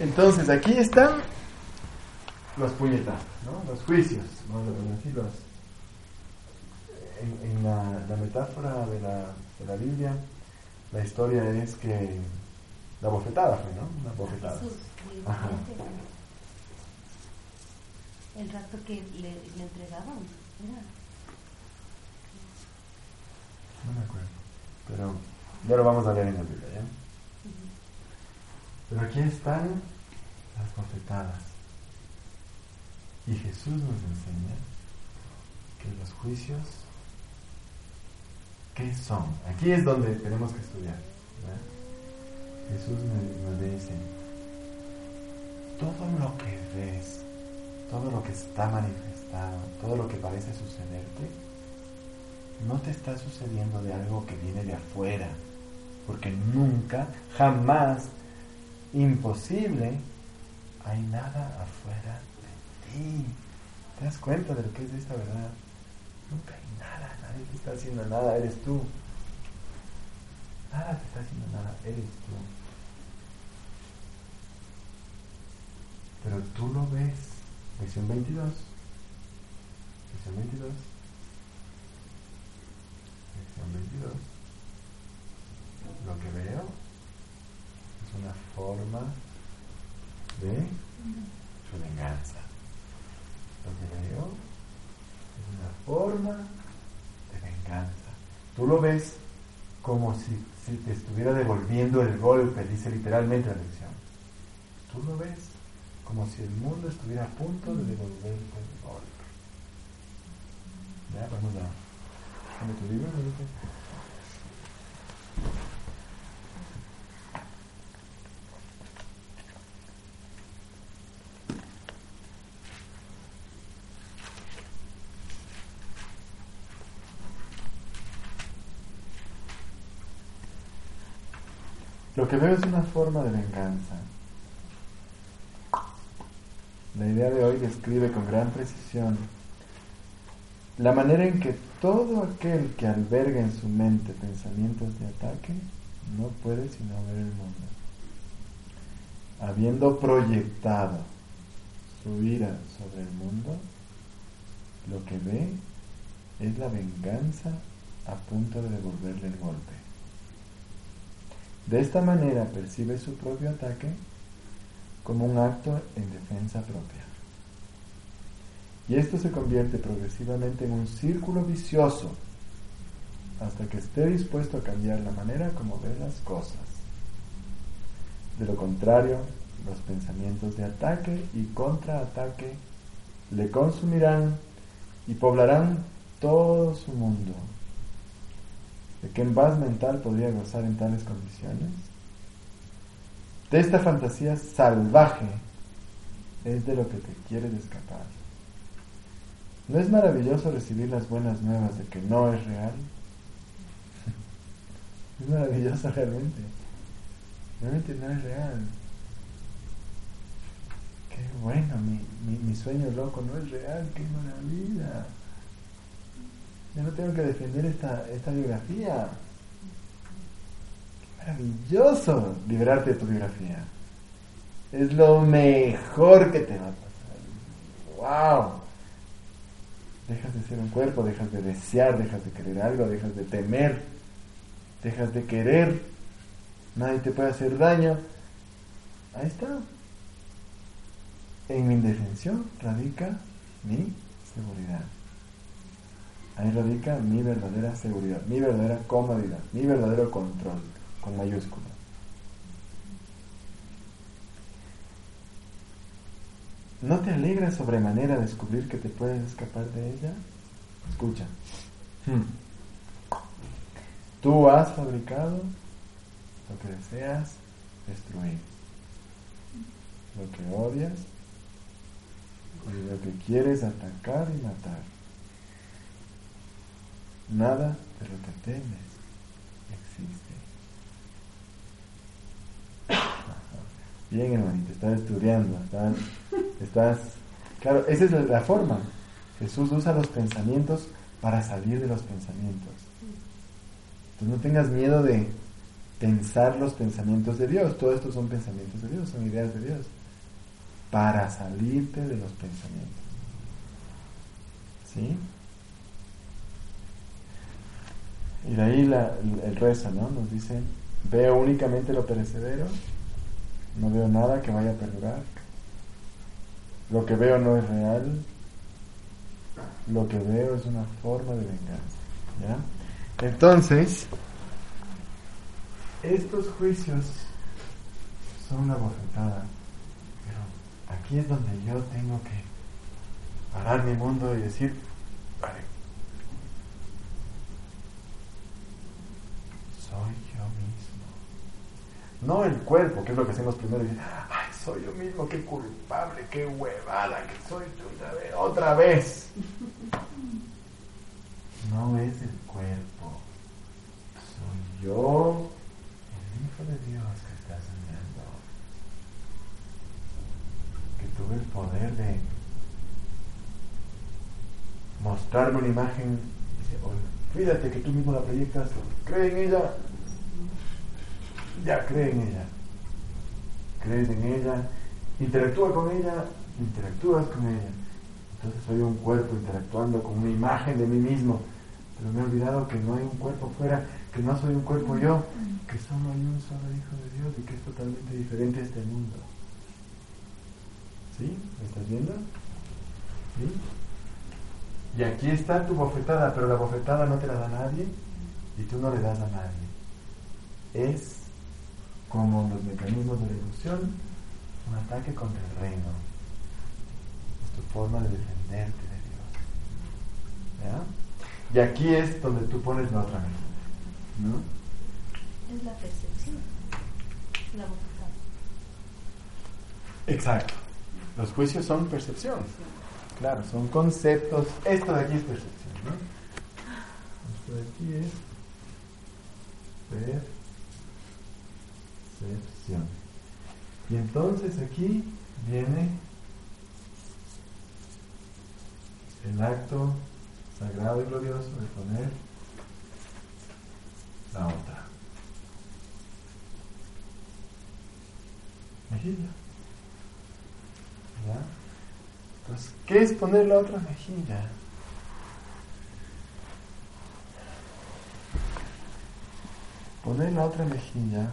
Entonces, aquí están los puñetazos, ¿no? Los juicios, ¿no? Los, en, en la, la, metáfora de la, de la Biblia, la historia es que la bofetada fue, ¿no? Una bofetada. Ajá. El rato que le, le entregaban. No me acuerdo. Pero ya lo vamos a leer en la Biblia, ¿ya? Pero aquí están las bofetadas. Y Jesús nos enseña que los juicios, ¿qué son? Aquí es donde tenemos que estudiar. Jesús nos dice, todo lo que ves, todo lo que está manifestado, todo lo que parece sucederte, no te está sucediendo de algo que viene de afuera, porque nunca, jamás, imposible, hay nada afuera de ti. ¿Te das cuenta de lo que es esta verdad? Nunca hay nada, nadie te está haciendo nada, eres tú. Nada te está haciendo nada, eres tú. Pero tú lo ves Lección 22. Lección 22. Lección 22. Lo que veo es una forma de su venganza. Lo que veo es una forma de venganza. Tú lo ves como si, si te estuviera devolviendo el golpe, dice literalmente la lección. Tú lo ves como si el mundo estuviera a punto de devolverte el golpe. Ya, vamos a... Dame tu libro, Lo que veo es una forma de venganza. La idea de hoy describe con gran precisión la manera en que todo aquel que alberga en su mente pensamientos de ataque no puede sino ver el mundo. Habiendo proyectado su ira sobre el mundo, lo que ve es la venganza a punto de devolverle el golpe. De esta manera percibe su propio ataque como un acto en defensa propia. Y esto se convierte progresivamente en un círculo vicioso hasta que esté dispuesto a cambiar la manera como ve las cosas. De lo contrario, los pensamientos de ataque y contraataque le consumirán y poblarán todo su mundo. ¿De qué paz mental podría gozar en tales condiciones? de esta fantasía salvaje es de lo que te quieres escapar. ¿No es maravilloso recibir las buenas nuevas de que no es real? es maravilloso realmente. Realmente no es real. Qué bueno, mi, mi sueño loco no es real, qué maravilla. Yo no tengo que defender esta, esta biografía maravilloso liberarte de tu biografía. Es lo mejor que te va a pasar. ¡Wow! Dejas de ser un cuerpo, dejas de desear, dejas de querer algo, dejas de temer, dejas de querer. Nadie te puede hacer daño. Ahí está. En mi indefensión radica mi seguridad. Ahí radica mi verdadera seguridad, mi verdadera comodidad, mi verdadero control, con mayúscula. ¿No te alegra sobremanera descubrir que te puedes escapar de ella? Escucha. Hmm. Tú has fabricado lo que deseas destruir, lo que odias y lo que quieres atacar y matar. Nada de lo que temes existe. Bien, hermanito, estás estudiando, estás, estás... Claro, esa es la forma. Jesús usa los pensamientos para salir de los pensamientos. Entonces no tengas miedo de pensar los pensamientos de Dios. Todo esto son pensamientos de Dios, son ideas de Dios. Para salirte de los pensamientos. ¿Sí? Y de ahí la, el reza, ¿no? Nos dice, veo únicamente lo perecedero, no veo nada que vaya a perdurar. Lo que veo no es real, lo que veo es una forma de venganza. ¿ya? Entonces, estos juicios son una bofetada, pero aquí es donde yo tengo que parar mi mundo y decir, vale, soy. No el cuerpo, que es lo que hacemos primero, decir, ay, soy yo mismo, qué culpable, qué huevada que soy otra vez, otra vez. No es el cuerpo, soy yo, el Hijo de Dios que está soñando, que tuve el poder de mostrarme una imagen, fíjate que tú mismo la proyectas, cree en ella, ya cree en ella, crees en ella, interactúa con ella, interactúas con ella. Entonces soy un cuerpo interactuando con una imagen de mí mismo, pero me he olvidado que no hay un cuerpo fuera, que no soy un cuerpo yo, que solo hay un solo Hijo de Dios y que es totalmente diferente a este mundo. ¿Sí? ¿Me estás viendo? ¿Sí? Y aquí está tu bofetada, pero la bofetada no te la da nadie y tú no le das a nadie. Es como los mecanismos de la ilusión, un ataque contra el reino. Es tu forma de defenderte de Dios. ¿Ya? Y aquí es donde tú pones la otra mano. ¿No? Es la percepción. La voluntad. Exacto. Los juicios son percepción. Claro, son conceptos. Esto de aquí es percepción, ¿no? Esto de aquí es percepción. Y entonces aquí viene el acto sagrado y glorioso de poner la otra. Mejilla. ¿Ya? Entonces, ¿qué es poner la otra mejilla? Poner la otra mejilla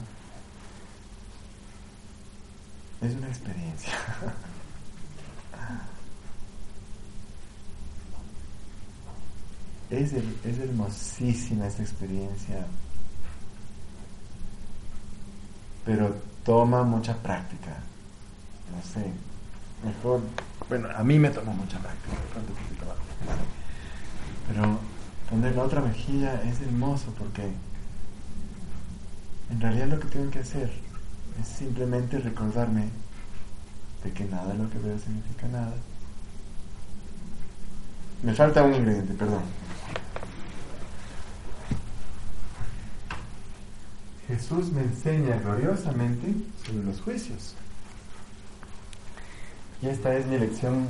es una experiencia. Es, es hermosísima esta experiencia, pero toma mucha práctica. No sé, mejor, bueno, a mí me toma mucha práctica, pero poner la otra mejilla es hermoso porque en realidad lo que tengo que hacer es simplemente recordarme de que nada de lo que veo significa nada. Me falta un ingrediente, perdón. Jesús me enseña gloriosamente sobre los juicios. Y esta es mi lección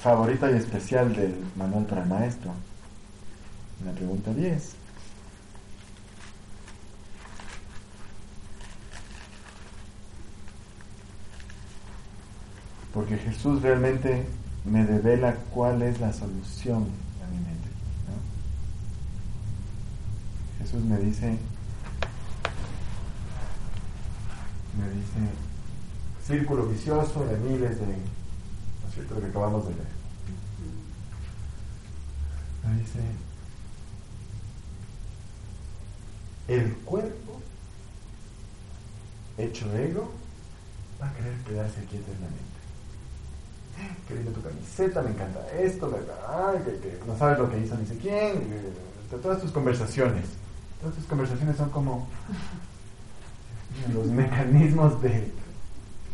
favorita y especial del manual para maestro. La pregunta 10. Porque Jesús realmente me revela cuál es la solución a mi mente. Jesús me dice, me dice, círculo vicioso de miles de, ¿no es cierto?, lo que acabamos de leer. Me dice, el cuerpo hecho ego va a querer quedarse aquí eternamente. Qué linda tu camiseta, me encanta esto, ay, que, no sabes lo que hizo ni sé quién. todas tus conversaciones, todas tus conversaciones son como los mecanismos de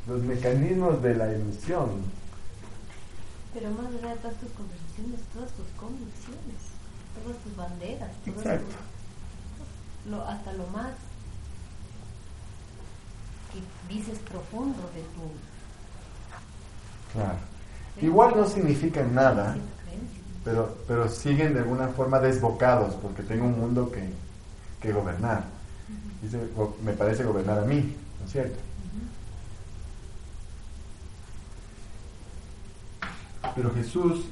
los mecanismos de la ilusión. Pero más allá de todas tus conversaciones, todas tus convicciones, todas tus banderas, Exacto. lo, hasta lo más que dices profundo de tu Claro. Igual no significan nada, pero, pero siguen de alguna forma desbocados porque tengo un mundo que, que gobernar. Dice, me parece gobernar a mí, ¿no es cierto? Pero Jesús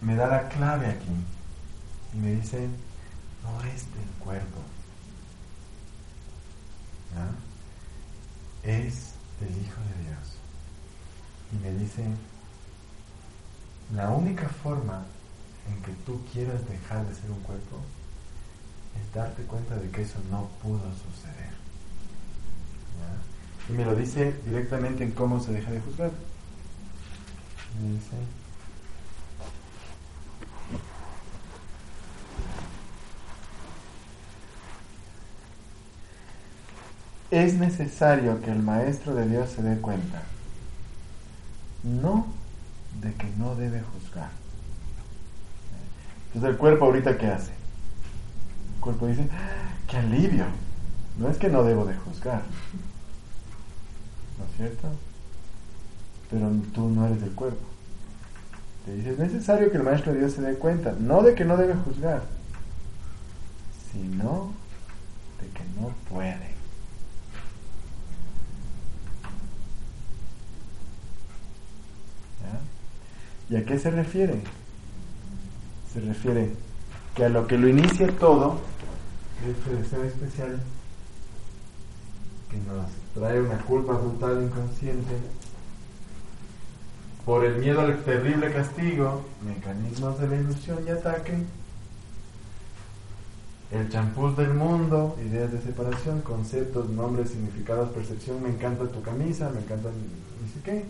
me da la clave aquí y me dice, no es del cuerpo, es del Hijo de Dios. Y me dice, la única forma en que tú quieras dejar de ser un cuerpo es darte cuenta de que eso no pudo suceder. Y me lo dice directamente en cómo se deja de juzgar. Me dice, es necesario que el Maestro de Dios se dé cuenta, no de que no debe juzgar. Entonces el cuerpo ahorita qué hace? El cuerpo dice, ah, qué alivio. No es que no debo de juzgar. ¿No es cierto? Pero tú no eres del cuerpo. Te dice, es necesario que el Maestro de Dios se dé cuenta, no de que no debe juzgar, sino de que no puede. ¿Y a qué se refiere? Se refiere que a lo que lo inicia todo, este deseo especial, que nos trae una culpa brutal inconsciente, por el miedo al terrible castigo, mecanismos de la ilusión y ataque, el champús del mundo, ideas de separación, conceptos, nombres, significados, percepción, me encanta tu camisa, me encanta ni sé qué,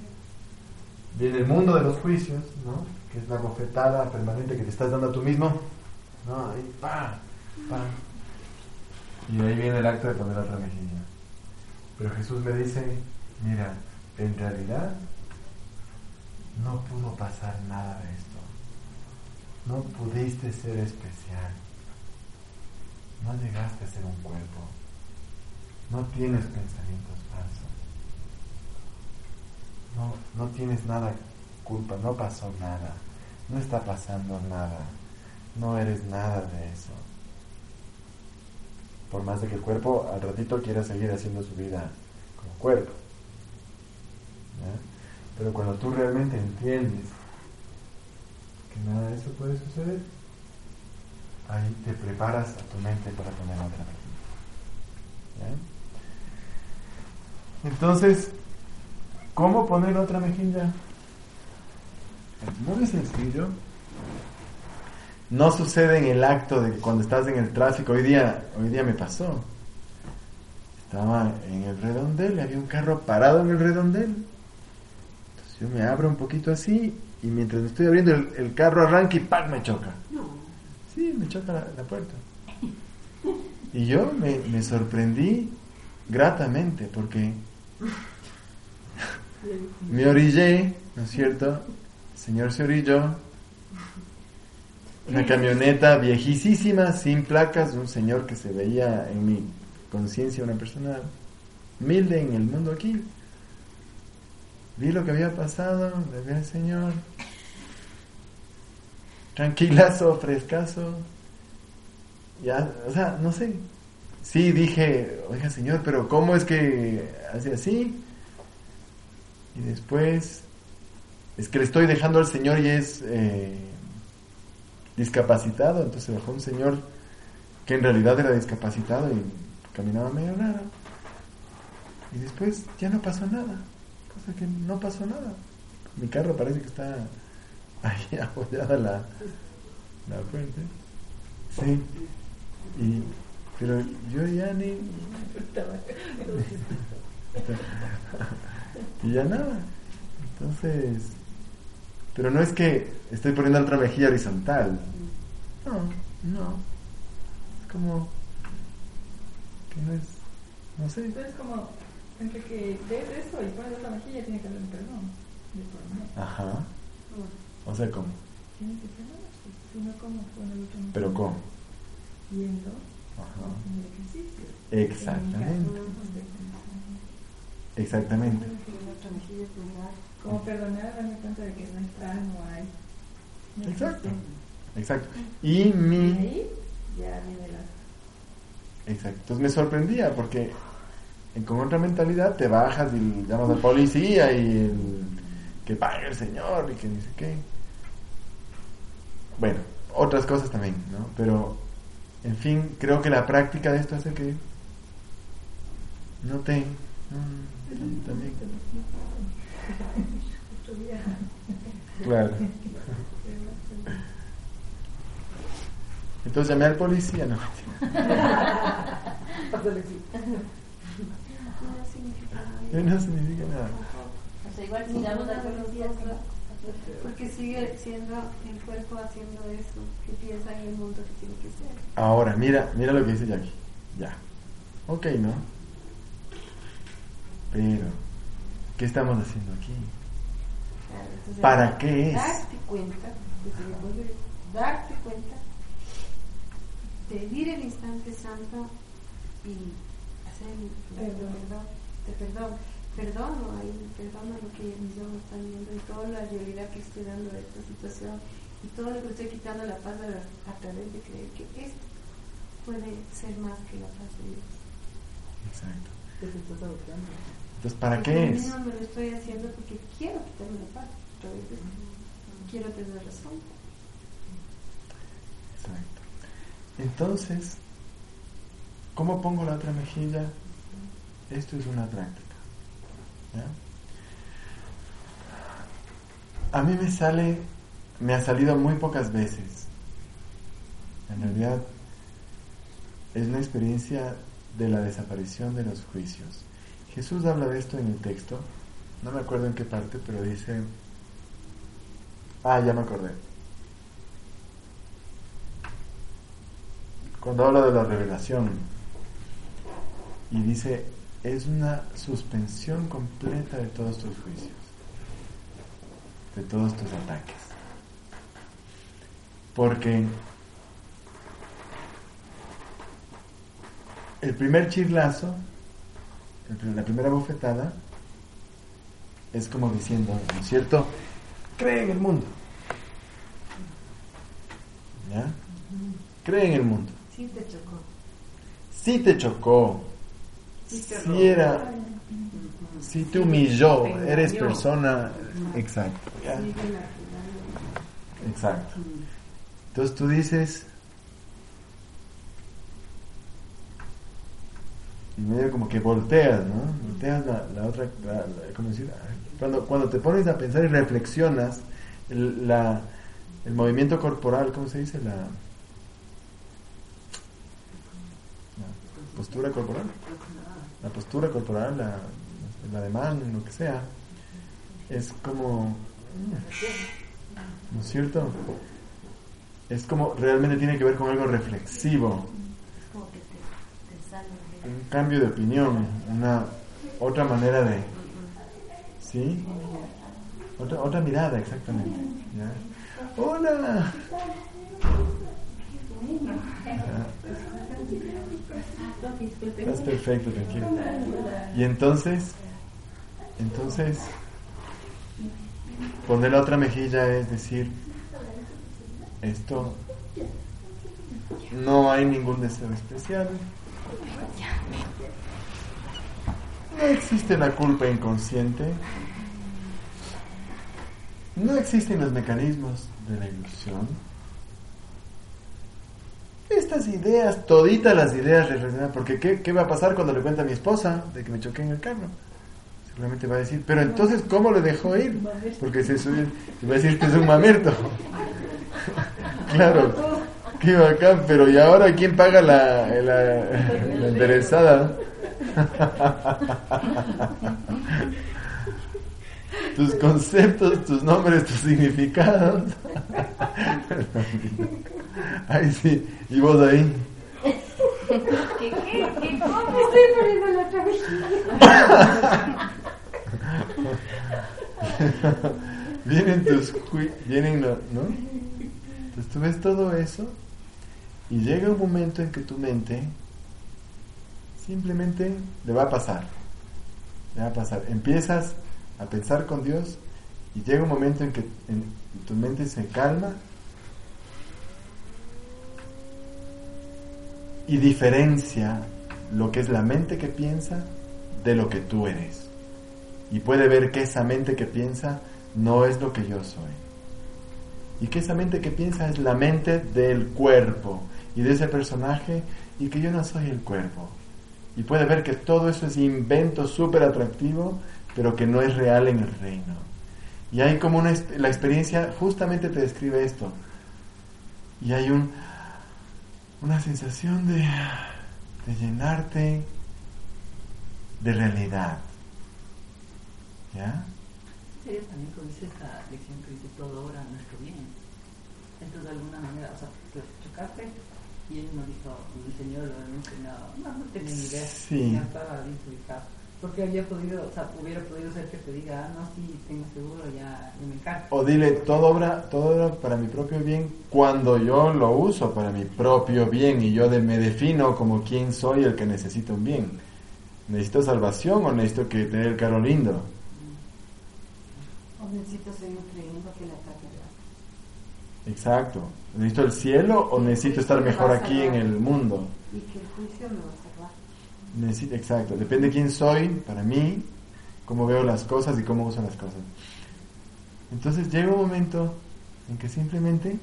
Viene el mundo de los juicios, ¿no? Que es la bofetada permanente que te estás dando a tú mismo. ¿No? Ahí, pa, pa. Y ahí viene el acto de poner otra mejilla. Pero Jesús me dice, mira, en realidad no pudo pasar nada de esto. No pudiste ser especial. No llegaste a ser un cuerpo. No tienes pensamientos no, no tienes nada culpa, no pasó nada, no está pasando nada, no eres nada de eso. Por más de que el cuerpo al ratito quiera seguir haciendo su vida como cuerpo. Pero cuando tú realmente entiendes que nada de eso puede suceder, ahí te preparas a tu mente para poner otra vez. Entonces, ¿Cómo poner otra mejilla? Es muy sencillo. No sucede en el acto de cuando estás en el tráfico. Hoy día, hoy día me pasó. Estaba en el redondel y había un carro parado en el redondel. Entonces yo me abro un poquito así y mientras me estoy abriendo el, carro arranca y ¡pac! me choca. Sí, me choca la, puerta. Y yo me, me sorprendí gratamente porque me orillé, ¿no es cierto? Señor se orilló. Una camioneta viejísima, sin placas, un señor que se veía en mi conciencia una persona humilde en el mundo aquí. Vi lo que había pasado, le vi al Señor. Tranquilazo, frescazo. Ya, o sea, no sé. Sí, dije, oiga Señor, pero ¿cómo es que hace así? Y después es que le estoy dejando al Señor y es eh, discapacitado. Entonces dejó un Señor que en realidad era discapacitado y caminaba medio raro. Y después ya no pasó nada. Cosa que no pasó nada. Mi carro parece que está ahí apoyada la, la fuente. Sí. Y, pero yo ya ni... y ya nada. Entonces... Pero no es que estoy poniendo otra mejilla horizontal. No, no. Es como... Que no es... No sé. Es como entre que ves eso y pones otra mejilla tiene que haber un perdón. Ajá. O sea, ¿cómo? Tiene que ser, si no, ¿cómo? Pero ¿cómo? Yendo Ajá. en el ejercicio. Exactamente. Exactamente. Como perdonar, darme cuenta de que no está, no hay. No Exacto. existe. Exacto. Y Y mi... ahí ya viene la. Exacto. Entonces me sorprendía porque con otra mentalidad te bajas y llamas al policía y el, que pague el señor y que dice qué. Bueno, otras cosas también, ¿no? Pero, en fin, creo que la práctica de esto hace que no te... mm. Claro. Entonces llamé al policía, no. No significa nada. O sea, igual si policía, Porque sigue siendo el cuerpo haciendo eso, que piensa en el mundo que tiene que ser. Ahora, mira, mira lo que dice Jackie. Ya. Ok, ¿no? Pero, ¿qué estamos haciendo aquí? Claro, entonces, ¿Para qué es? Darte cuenta, desde darte cuenta, pedir el instante santo y hacer el Perdón. perdón, te perdón, perdono ahí, perdono lo que mis ojos están viendo y toda la realidad que estoy dando de esta situación y todo lo que estoy quitando la paz a través de creer que esto puede ser más que la paz de Dios. Exacto. Entonces, ¿para Porque qué yo es? misma me lo estoy haciendo porque quiero quitarme la paz. Quiero tener razón. Exacto. Entonces, ¿cómo pongo la otra mejilla? Esto es una práctica. ¿ya? A mí me sale, me ha salido muy pocas veces. En realidad, es una experiencia de la desaparición de los juicios. Jesús habla de esto en el texto, no me acuerdo en qué parte, pero dice, ah, ya me acordé. Cuando habla de la revelación y dice, es una suspensión completa de todos tus juicios, de todos tus ataques. Porque el primer chirlazo, la primera bofetada, es como diciendo, ¿no es cierto? Cree en el mundo. ¿Ya? Cree en el mundo. Sí te chocó. Si te chocó, Sí te si robó. era, si te humilló, Te eres persona, exacto, exacto. Entonces tú dices, y medio como que volteas, ¿no? Volteas la, la otra, la- la-. Cuando, cuando te pones a pensar y reflexionas, el, la, el movimiento corporal, ¿cómo se dice? La, la postura corporal. La postura corporal, la, el ademán, lo que sea, es como, ¿no es cierto? Es como realmente tiene que ver con algo reflexivo, Es como que te, te sale de- un cambio de opinión, una otra manera de, ¿sí? Otra, otra mirada, exactamente. ¿ya? Hola. Ya. Estás perfecto, tranquilo. Y entonces, entonces, poner la otra mejilla es decir, esto no hay ningún deseo especial. No existe la culpa inconsciente. No existen los mecanismos de la ilusión. Estas ideas, toditas las ideas reflexionadas, porque ¿qué, ¿qué va a pasar cuando le cuente a mi esposa de que me choqué en el carro? Seguramente va a decir, pero entonces, ¿cómo le dejó ir? Porque se sube y va a decir que es un mamerto. claro, Qué bacán, pero ¿y ahora quién paga la, la, la enderezada? tus conceptos, tus nombres, tus significados. Ay, sí, y vos ahí. ¿Qué, qué, qué, cómo? Estoy poniendo la otra vienen tus vienen, ¿no? Entonces tú ves todo eso y llega un momento en que tu mente simplemente le va a pasar. Le va a pasar. Empiezas a pensar con Dios y llega un momento en que tu mente se calma y diferencia lo que es la mente que piensa de lo que tú eres. Y puede ver que esa mente que piensa no es lo que yo soy. Y que esa mente que piensa es la mente del cuerpo y de ese personaje y que yo no soy el cuerpo. Y puede ver que todo eso es invento súper atractivo, pero que no es real en el reino. Y hay como una, la experiencia justamente te describe esto. Y hay un, una sensación de, llenarte de realidad. ¿Ya? Sería también como esta lección que dice todo nuestro bien. Entonces, de alguna manera, o sea, te chocaste y él no dijo, el Señor lo había enseñado. No, no tenía ni idea. Sí. Ya estaba bien ubicado. Porque había podido, o sea, hubiera podido ser que te diga, ah, no, sí, tengo seguro, ya, ya me encargo. O dile, todo obra, todo obra para mi propio bien cuando yo lo uso para mi propio bien y yo de, me defino como quien soy el que necesita un bien. ¿Necesito salvación o necesito que tener el carro lindo? O necesito seguir creyendo que la. Exacto. ¿Necesito el cielo o necesito estar mejor aquí en el mundo? Y que el juicio me va a salvar. Necesito, exacto. Depende de quién soy, para mí, cómo veo las cosas y cómo uso las cosas. Entonces llega un momento en que simplemente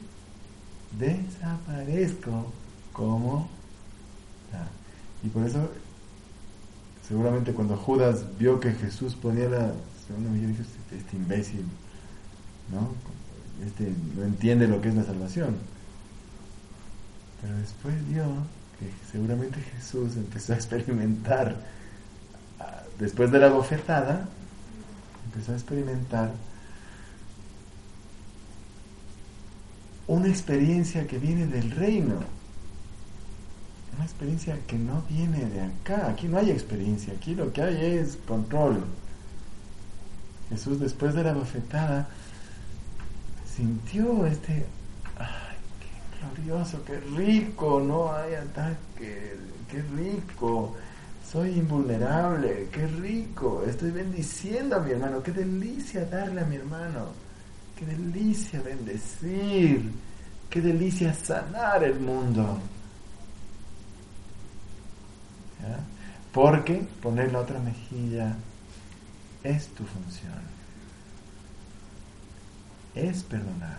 desaparezco como... Y por eso, seguramente cuando Judas vio que Jesús ponía la segunda mejilla, dijo, este, este imbécil, ¿no? Este no entiende lo que es la salvación. Pero después vio que seguramente Jesús empezó a experimentar, ah, después de la bofetada, empezó a experimentar una experiencia que viene del reino. Una experiencia que no viene de acá. Aquí no hay experiencia. Aquí lo que hay es control. Jesús después de la bofetada sintió este, ay, qué glorioso, qué rico, no hay ataque, qué rico, soy invulnerable, qué rico, estoy bendiciendo a mi hermano, qué delicia darle a mi hermano, qué delicia bendecir, qué delicia sanar el mundo. Porque poner la otra mejilla es tu función. Es perdonar.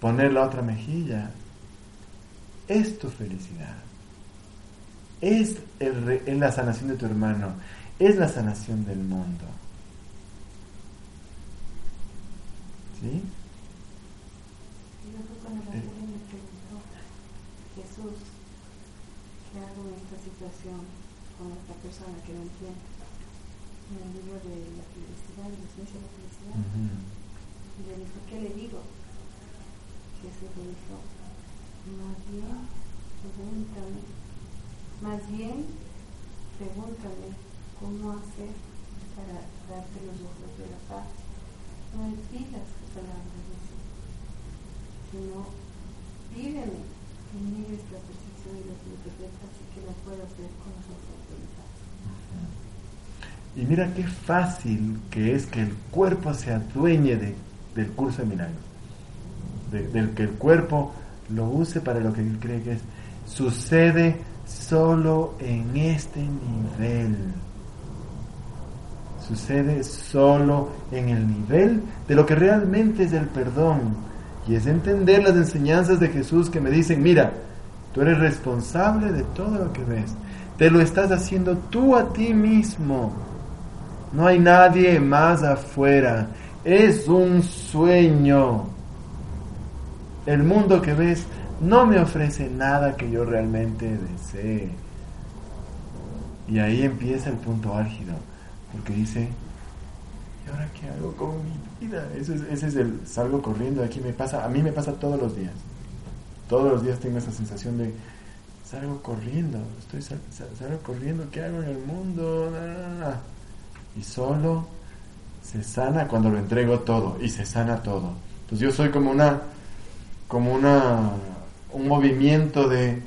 Poner la otra mejilla es tu felicidad. Es, el, la sanación de tu hermano. Es la sanación del mundo. ¿Sí? Jesús, ¿qué hago en esta situación con esta persona que no entiende? en el libro de la felicidad, de la ciencia de la felicidad. Y dijo, ¿qué le digo? Jesús le dijo, más bien, pregúntame, más bien, pregúntame cómo hacer para darte los ojos de la paz. No me pidas palabras de eso, sino pídeme que mires la percepción y las imperfectas y que lo puedas ver con los ojos de la paz. Y mira qué fácil que es que el cuerpo se adueñe de, del curso de milagros. del que el cuerpo lo use para lo que él cree que es. Sucede solo en este nivel. Sucede solo en el nivel de lo que realmente es el perdón. Y es entender las enseñanzas de Jesús que me dicen, mira, tú eres responsable de todo lo que ves. Te lo estás haciendo tú a ti mismo. No hay nadie más afuera. Es un sueño. El mundo que ves no me ofrece nada que yo realmente desee. Y ahí empieza el punto álgido, porque dice, ¿y ahora qué hago con mi vida? Ese es, ese es el salgo corriendo, aquí me pasa, a mí me pasa todos los días. Todos los días tengo esa sensación de salgo corriendo, estoy salgo corriendo, ¿qué hago en el mundo? Y solo se sana cuando lo entrego todo y se sana todo. Entonces yo soy como una como una un movimiento de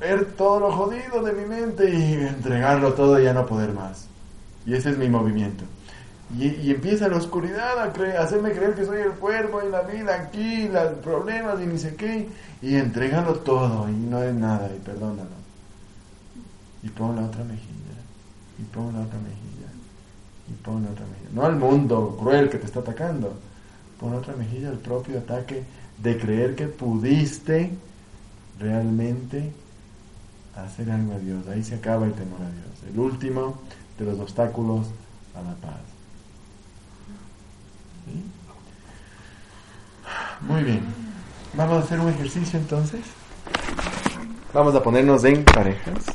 ver todo lo jodido de mi mente y entregarlo todo y ya no poder más. Y ese es mi movimiento. Y, empieza la oscuridad a, hacerme creer que soy el cuerpo y la vida aquí, los problemas y ni sé qué, y entregarlo todo y no es nada y perdónalo. Y pon la otra mejilla, y pon la otra mejilla, y pon otra mejilla. No al mundo cruel que te está atacando, pon otra mejilla al propio ataque de creer que pudiste realmente hacer algo a Dios. Ahí se acaba el temor a Dios. El último de los obstáculos a la paz. Muy bien. Vamos a hacer un ejercicio entonces. Vamos a ponernos en parejas.